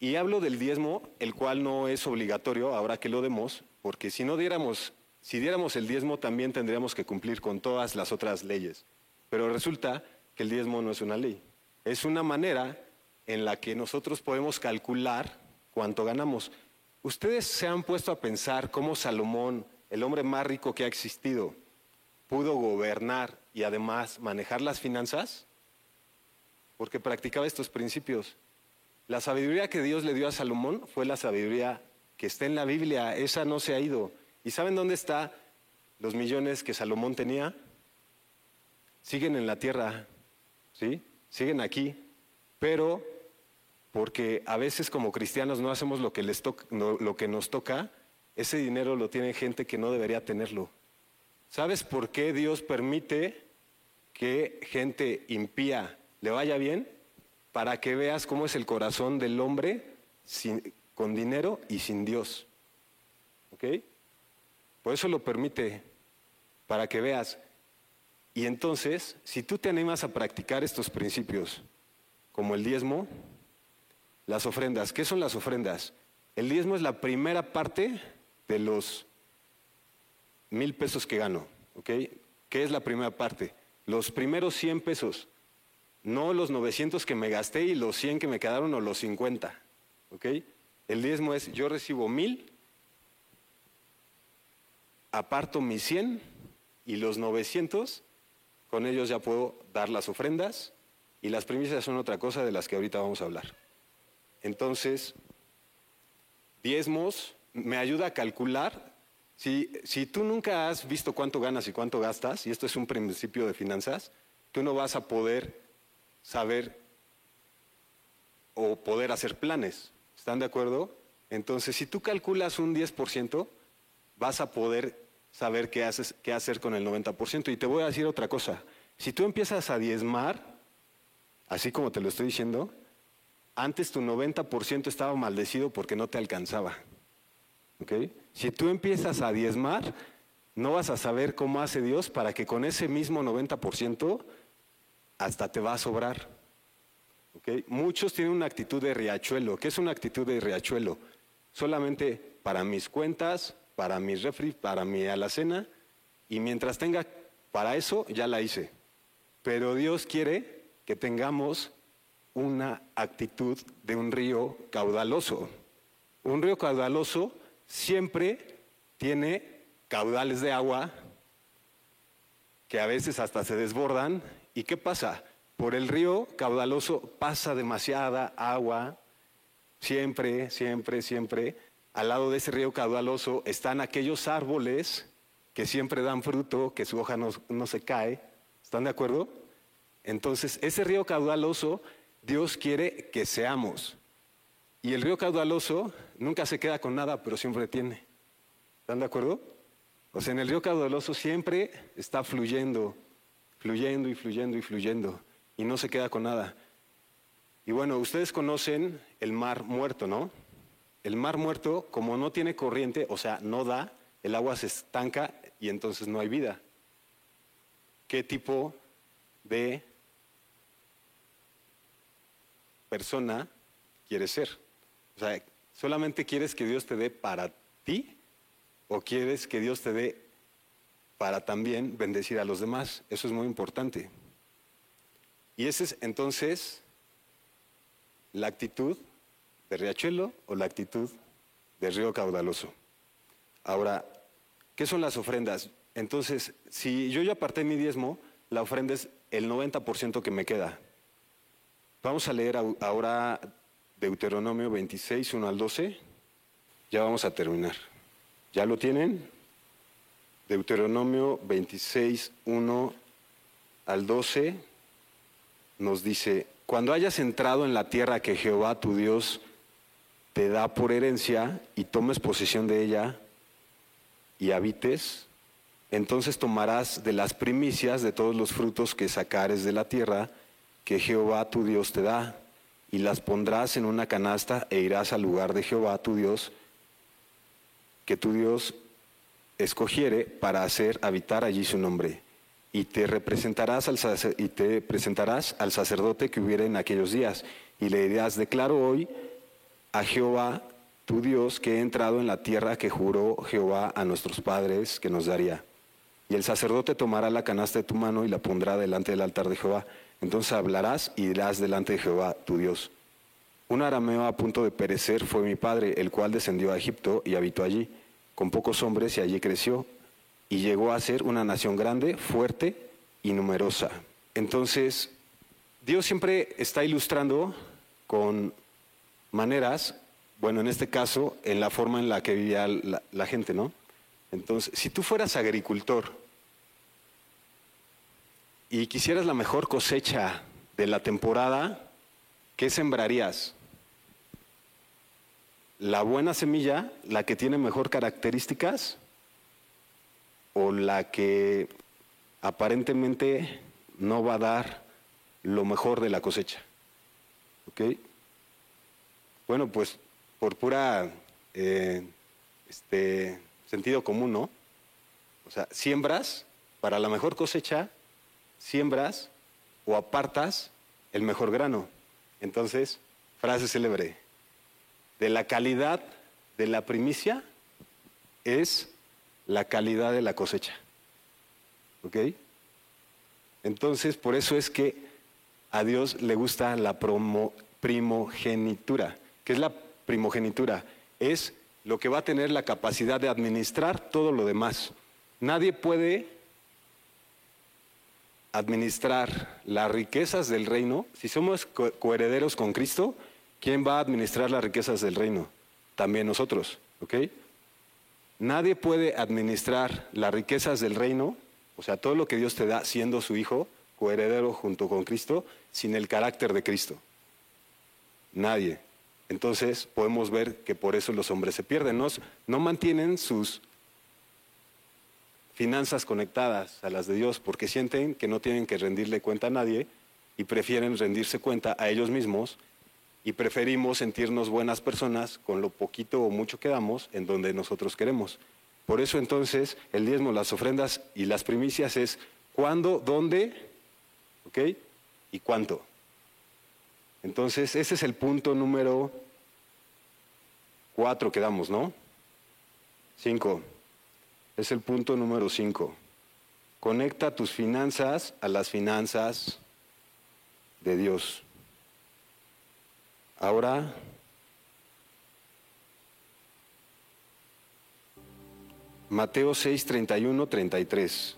Y hablo del diezmo, el cual no es obligatorio, ahora que lo demos, porque si no diéramos, si diéramos el diezmo también tendríamos que cumplir con todas las otras leyes. Pero resulta que el diezmo no es una ley, es una manera en la que nosotros podemos calcular cuánto ganamos. Ustedes se han puesto a pensar cómo Salomón, el hombre más rico que ha existido, pudo gobernar y además manejar las finanzas porque practicaba estos principios. La sabiduría que Dios le dio a Salomón fue la sabiduría que está en la Biblia, esa no se ha ido. ¿Y saben dónde están los millones que Salomón tenía? Siguen en la tierra, ¿sí? Siguen aquí, pero porque a veces como cristianos no hacemos lo que, les lo que nos toca, ese dinero lo tiene gente que no debería tenerlo. ¿Sabes por qué Dios permite que gente impía le vaya bien? Para que veas cómo es el corazón del hombre con dinero y sin Dios. ¿Ok? Por eso lo permite, para que veas. Y entonces, si tú te animas a practicar estos principios, como el diezmo, las ofrendas, ¿qué son las ofrendas? El diezmo es la primera parte de los mil pesos que gano, ¿ok? ¿Qué es la primera parte? Los primeros 100 pesos, no los 900 que me gasté y los 100 que me quedaron o los 50, ¿ok? El diezmo es, yo recibo mil, aparto mis 100 y los 900, con ellos ya puedo dar las ofrendas y las primicias son otra cosa de las que ahorita vamos a hablar. Entonces, diezmos me ayuda a calcular si, tú nunca has visto cuánto ganas y cuánto gastas, y esto es un principio de finanzas, tú no vas a poder saber o poder hacer planes. ¿Están de acuerdo? Entonces, si tú calculas un 10%, vas a poder saber qué, haces, qué hacer con el 90%. Y te voy a decir otra cosa. Si tú empiezas a diezmar, así como te lo estoy diciendo, antes tu 90% estaba maldecido porque no te alcanzaba. Si tú empiezas a diezmar, no vas a saber cómo hace Dios para que con ese mismo 90% hasta te va a sobrar. Muchos tienen una actitud de riachuelo. ¿Qué es una actitud de riachuelo? Solamente para mis cuentas, para mi refri, para mi alacena, y mientras tenga para eso, ya la hice. Pero Dios quiere que tengamos una actitud de un río caudaloso. Un río caudaloso siempre tiene caudales de agua que a veces hasta se desbordan. ¿Y qué pasa? Por el río caudaloso pasa demasiada agua, siempre, siempre, siempre. Al lado de ese río caudaloso están aquellos árboles que siempre dan fruto, que su hoja no, no se cae. ¿Están de acuerdo? Entonces, ese río caudaloso, Dios quiere que seamos. Y el río caudaloso nunca se queda con nada, pero siempre tiene. ¿Están de acuerdo? O sea, en el río caudaloso siempre está fluyendo, fluyendo y fluyendo y fluyendo, y no se queda con nada. Y bueno, ustedes conocen el mar muerto, ¿no? El mar muerto, como no tiene corriente, o sea, no da, el agua se estanca y entonces no hay vida. ¿Qué tipo de persona quieres ser? O sea, ¿solamente quieres que Dios te dé para ti o quieres que Dios te dé para también bendecir a los demás? Eso es muy importante. Y esa es entonces la actitud de Riachuelo o la actitud de Río Caudaloso. Ahora, ¿qué son las ofrendas? Entonces, si yo ya aparté mi diezmo, la ofrenda es el 90% que me queda. Vamos a leer ahora Deuteronomio 26, 1 al 12. Ya vamos a terminar. ¿Ya lo tienen? Deuteronomio 26, 1 al 12 nos dice, cuando hayas entrado en la tierra que Jehová tu Dios te da por herencia y tomes posesión de ella y habites, Entonces tomarás de las primicias de todos los frutos que sacares de la tierra que Jehová tu Dios te da, y las pondrás en una canasta e irás al lugar de Jehová tu Dios, que tu Dios escogiere para hacer habitar allí su nombre. Y te representarás y te presentarás al sacerdote que hubiera en aquellos días, y le dirás, declaro hoy a Jehová tu Dios que he entrado en la tierra que juró Jehová a nuestros padres que nos daría. Y el sacerdote tomará la canasta de tu mano y la pondrá delante del altar de Jehová. Entonces hablarás y dirás delante de Jehová, tu Dios. Un arameo a punto de perecer fue mi padre, el cual descendió a Egipto y habitó allí, con pocos hombres y allí creció, y llegó a ser una nación grande, fuerte y numerosa. Entonces, Dios siempre está ilustrando con maneras, bueno, en este caso, en la forma en la que vivía la, la gente, ¿no? Entonces, si tú fueras agricultor, y quisieras la mejor cosecha de la temporada, ¿qué sembrarías? ¿La buena semilla, la que tiene mejor características? ¿O la que aparentemente no va a dar lo mejor de la cosecha? ¿Ok? Bueno, pues por pura eh, este, sentido común, ¿no? O sea, siembras para la mejor cosecha siembras o apartas el mejor grano. Entonces, frase célebre, de la calidad de la primicia es la calidad de la cosecha. ¿Ok? Entonces, por eso es que a Dios le gusta la primogenitura. ¿Qué es la primogenitura? Es lo que va a tener la capacidad de administrar todo lo demás. Nadie puede administrar las riquezas del reino, si somos coherederos con Cristo, ¿quién va a administrar las riquezas del reino? También nosotros, ¿ok? Nadie puede administrar las riquezas del reino, o sea, todo lo que Dios te da siendo su hijo, coheredero junto con Cristo, sin el carácter de Cristo. Nadie. Entonces podemos ver que por eso los hombres se pierden, no, no mantienen sus finanzas conectadas a las de Dios porque sienten que no tienen que rendirle cuenta a nadie y prefieren rendirse cuenta a ellos mismos y preferimos sentirnos buenas personas con lo poquito o mucho que damos en donde nosotros queremos. Por eso entonces el diezmo, las ofrendas y las primicias es cuándo, dónde, ¿ok? Y cuánto. Entonces ese es el punto número cuatro que damos, ¿no? Cinco es el punto número 5. Conecta tus finanzas a las finanzas de Dios. Ahora, Mateo 6, 31, 33.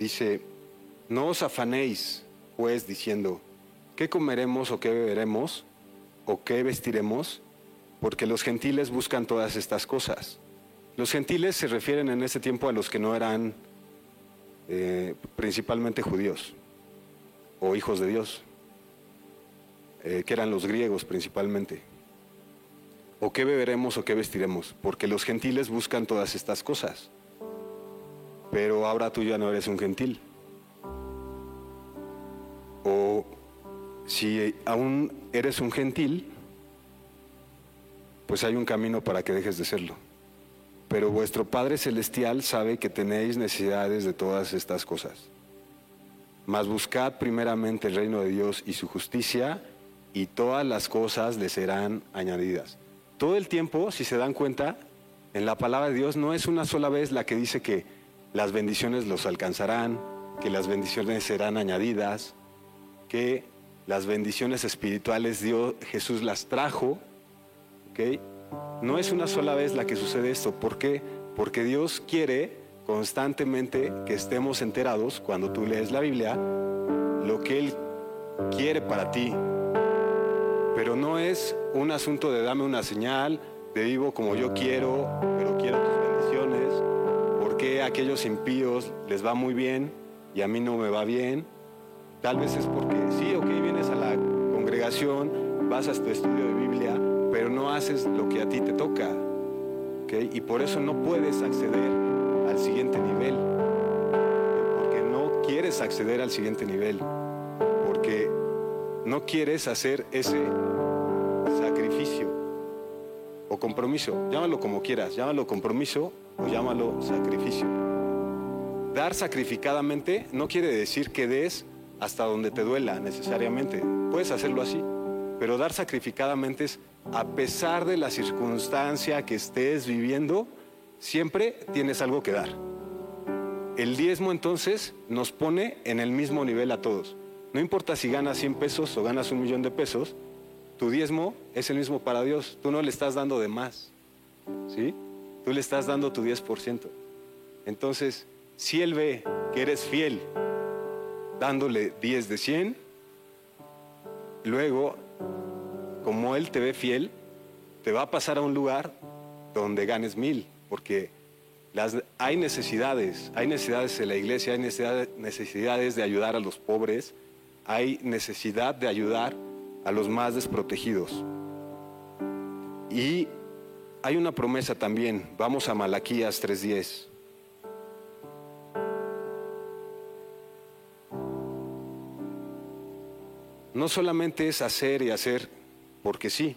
Dice, no os afanéis, pues, diciendo, ¿qué comeremos o qué beberemos o qué vestiremos? Porque los gentiles buscan todas estas cosas. Los gentiles se refieren en ese tiempo a los que no eran eh, principalmente judíos o hijos de Dios, eh, que eran los griegos principalmente. ¿O qué beberemos o qué vestiremos? Porque los gentiles buscan todas estas cosas pero ahora tú ya no eres un gentil. O si aún eres un gentil, pues hay un camino para que dejes de serlo. Pero vuestro Padre Celestial sabe que tenéis necesidades de todas estas cosas. Mas buscad primeramente el reino de Dios y su justicia, y todas las cosas le serán añadidas. Todo el tiempo, si se dan cuenta, en la palabra de Dios no es una sola vez la que dice que las bendiciones los alcanzarán, que las bendiciones serán añadidas, que las bendiciones espirituales Dios, Jesús las trajo. ¿okay? No es una sola vez la que sucede esto. ¿Por qué? Porque Dios quiere constantemente que estemos enterados cuando tú lees la Biblia lo que Él quiere para ti. Pero no es un asunto de dame una señal, de vivo como yo quiero, pero quiero aquellos impíos les va muy bien y a mí no me va bien? Tal vez es porque sí, ok, vienes a la congregación, vas a tu estudio de Biblia, pero no haces lo que a ti te toca. ¿okay? Y por eso no puedes acceder al siguiente nivel. Porque no quieres acceder al siguiente nivel. Porque no quieres hacer ese sacrificio o compromiso. Llámalo como quieras, llámalo compromiso o llámalo sacrificio. Dar sacrificadamente no quiere decir que des hasta donde te duela necesariamente. Puedes hacerlo así, pero dar sacrificadamente es a pesar de la circunstancia que estés viviendo, siempre tienes algo que dar. El diezmo entonces nos pone en el mismo nivel a todos. No importa si ganas 100 pesos o ganas un millón de pesos, tu diezmo es el mismo para Dios. Tú no le estás dando de más. ¿Sí? Tú le estás dando tu 10%. Entonces, si Él ve que eres fiel dándole 10 de 100, luego, como Él te ve fiel, te va a pasar a un lugar donde ganes mil, porque las, hay necesidades, hay necesidades en la iglesia, hay necesidades de ayudar a los pobres, hay necesidad de ayudar a los más desprotegidos. Y hay una promesa también, vamos a Malaquías 3:10. no solamente es hacer y hacer porque sí.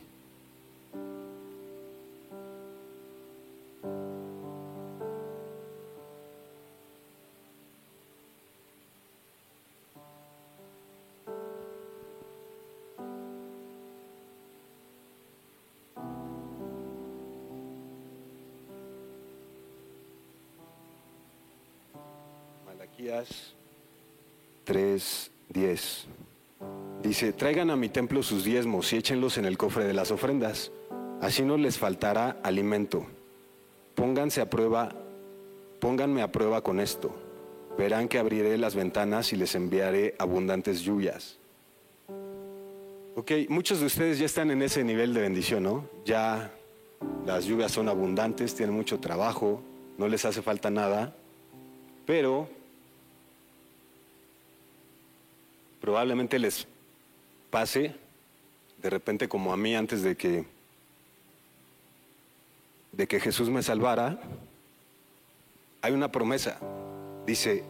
Malaquías 3:10 Dice, traigan a mi templo sus diezmos y échenlos en el cofre de las ofrendas. Así no les faltará alimento. Pónganse a prueba, pónganme a prueba con esto. Verán que abriré las ventanas y les enviaré abundantes lluvias. Ok, muchos de ustedes ya están en ese nivel de bendición, ¿no? Ya las lluvias son abundantes, tienen mucho trabajo, no les hace falta nada, pero probablemente les pase de repente como a mí antes de que de que Jesús me salvara, hay una promesa. Dice,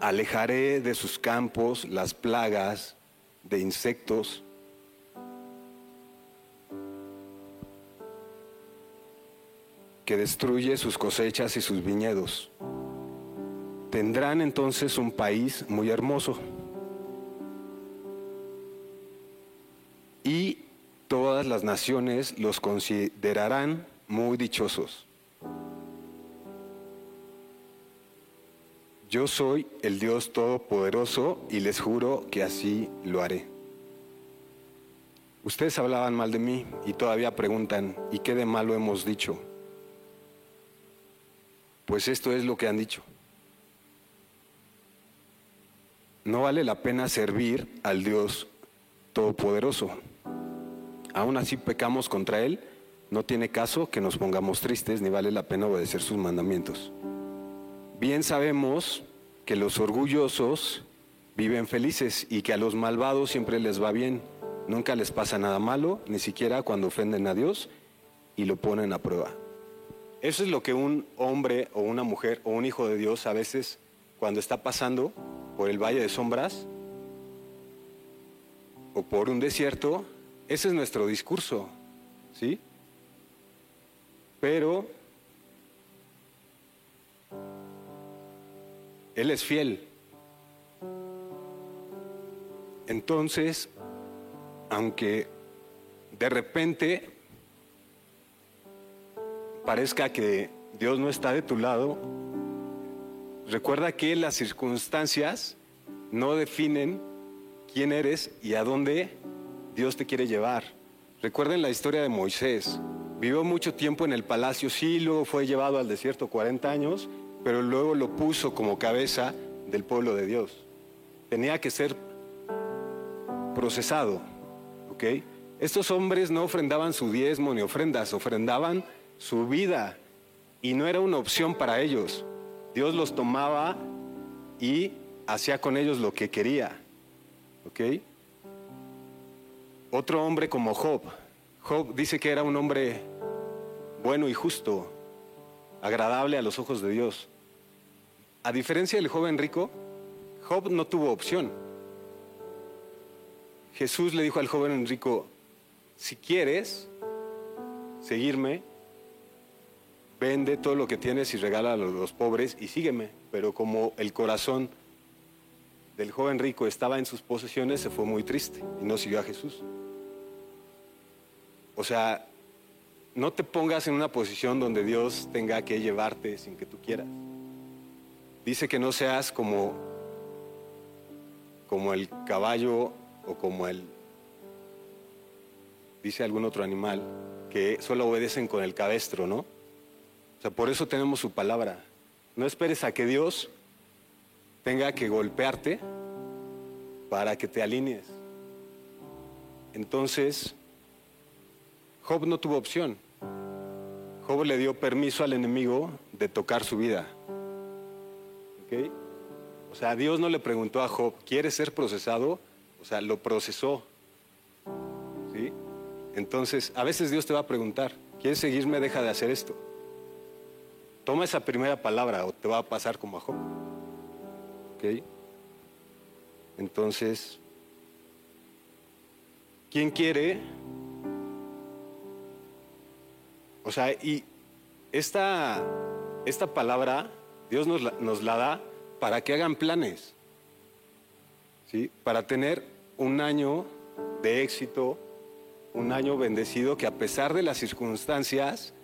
alejaré de sus campos las plagas de insectos. que destruye sus cosechas y sus viñedos. Tendrán entonces un país muy hermoso. y todas las naciones los considerarán muy dichosos. Yo soy el Dios Todopoderoso y les juro que así lo haré. Ustedes hablaban mal de mí y todavía preguntan, ¿y qué de malo hemos dicho? Pues esto es lo que han dicho. No vale la pena servir al Dios Todopoderoso aún así pecamos contra Él, no tiene caso que nos pongamos tristes ni vale la pena obedecer sus mandamientos. Bien sabemos que los orgullosos viven felices y que a los malvados siempre les va bien. Nunca les pasa nada malo, ni siquiera cuando ofenden a Dios y lo ponen a prueba. Eso es lo que un hombre o una mujer o un hijo de Dios a veces cuando está pasando por el valle de sombras o por un desierto ese es nuestro discurso, ¿sí? Pero Él es fiel. Entonces, aunque de repente parezca que Dios no está de tu lado, recuerda que las circunstancias no definen quién eres y a dónde Dios te quiere llevar. Recuerden la historia de Moisés. Vivió mucho tiempo en el palacio, sí, luego fue llevado al desierto 40 años, pero luego lo puso como cabeza del pueblo de Dios. Tenía que ser procesado, ¿ok? Estos hombres no ofrendaban su diezmo ni ofrendas, ofrendaban su vida. y no era una opción para ellos. Dios los tomaba y hacía con ellos lo que quería. ¿Ok? Otro hombre como Job. Job dice que era un hombre bueno y justo, agradable a los ojos de Dios. A diferencia del joven rico, Job no tuvo opción. Jesús le dijo al joven rico, si quieres seguirme, vende todo lo que tienes y regala a los pobres y sígueme. Pero como el corazón del joven rico estaba en sus posesiones, se fue muy triste y no siguió a Jesús. O sea, no te pongas en una posición donde Dios tenga que llevarte sin que tú quieras. Dice que no seas como, como el caballo o como el, dice algún otro animal, que solo obedecen con el cabestro, ¿no? O sea, por eso tenemos su palabra. No esperes a que Dios tenga que golpearte para que te alinees. Entonces, Job no tuvo opción. Job le dio permiso al enemigo de tocar su vida. O sea, Dios no le preguntó a Job, ¿quieres ser procesado? O sea, lo procesó. ¿Sí? Entonces, a veces Dios te va a preguntar, ¿quieres seguirme? Deja de hacer esto. Toma esa primera palabra o te va a pasar como a Job. ¿Ok? Entonces, ¿quién quiere? O sea, y esta, esta palabra Dios nos la, nos la da para que hagan planes, ¿sí? Para tener un año de éxito, un año bendecido que a pesar de las circunstancias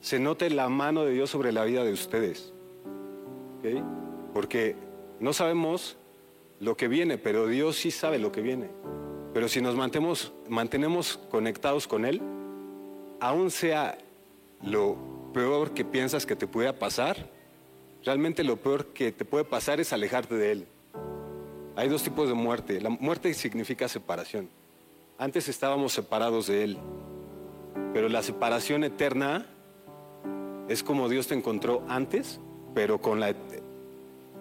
se note la mano de Dios sobre la vida de ustedes. ¿ok? Porque no sabemos lo que viene, pero Dios sí sabe lo que viene. Pero si nos mantenemos, mantenemos conectados con Él, aún sea lo peor que piensas que te pueda pasar, realmente lo peor que te puede pasar es alejarte de Él. Hay dos tipos de muerte. La muerte significa separación. Antes estábamos separados de Él, pero la separación eterna es como Dios te encontró antes, pero con la,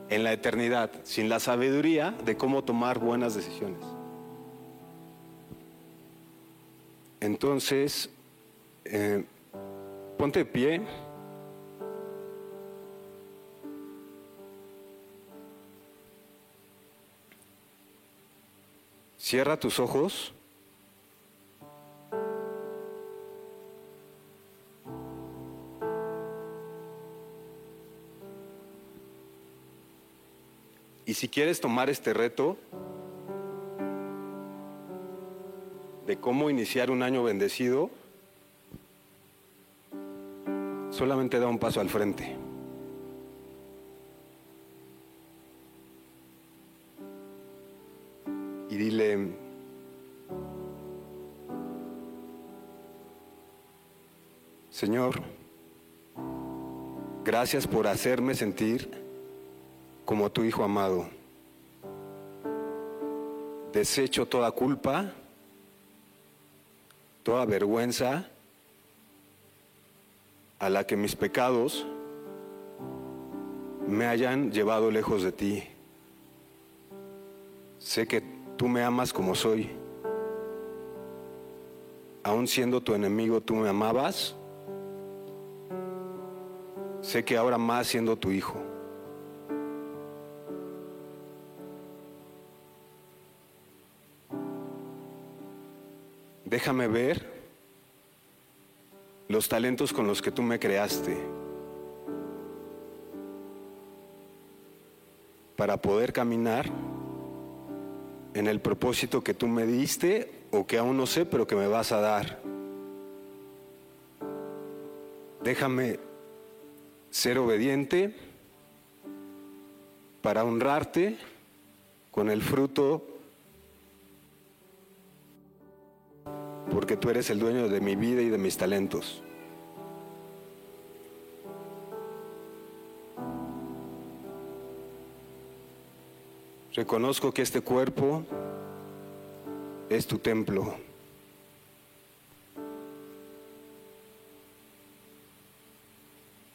en la eternidad, sin la sabiduría de cómo tomar buenas decisiones. Entonces, eh, ponte de pie. Cierra tus ojos. Y si quieres tomar este reto de cómo iniciar un año bendecido, solamente da un paso al frente. Y dile, Señor, gracias por hacerme sentir como tu Hijo amado. Desecho toda culpa, toda vergüenza a la que mis pecados me hayan llevado lejos de ti. Sé que tú me amas como soy. Aun siendo tu enemigo, tú me amabas. Sé que ahora más siendo tu hijo. Déjame ver los talentos con los que tú me creaste para poder caminar en el propósito que tú me diste o que aún no sé, pero que me vas a dar. Déjame ser obediente para honrarte con el fruto porque tú eres el dueño de mi vida y de mis talentos. Reconozco que este cuerpo es tu templo.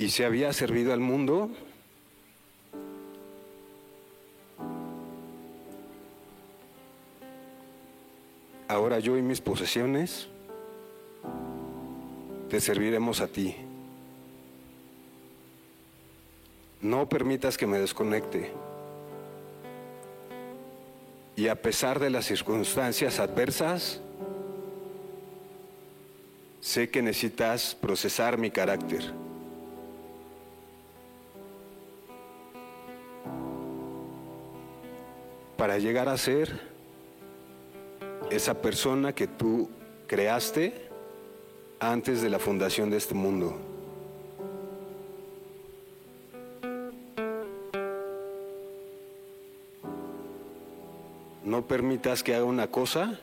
y se había servido al mundo, ahora yo y mis posesiones te serviremos a ti. No permitas que me desconecte. Y a pesar de las circunstancias adversas, sé que necesitas procesar mi carácter. Para llegar a ser esa persona que tú creaste antes de la fundación de este mundo. No permitas que haga una cosa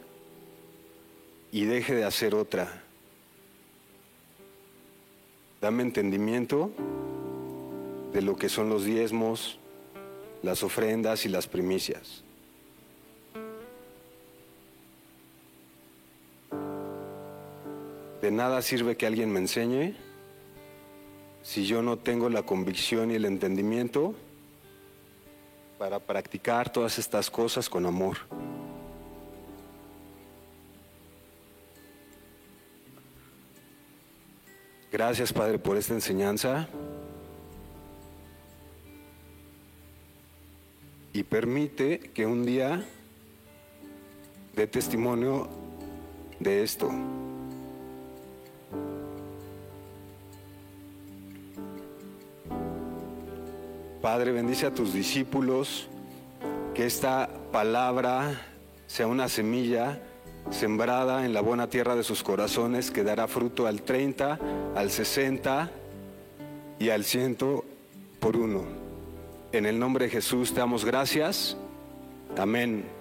y deje de hacer otra. Dame entendimiento de lo que son los diezmos, las ofrendas y las primicias. Nada sirve que alguien me enseñe si yo no tengo la convicción y el entendimiento para practicar todas estas cosas con amor. Gracias Padre por esta enseñanza. Y permite que un día dé testimonio de esto. Padre, bendice a tus discípulos, que esta palabra sea una semilla sembrada en la buena tierra de sus corazones, que dará fruto al 30, al 60 y al 100 por uno. En el nombre de Jesús te damos gracias. Amén.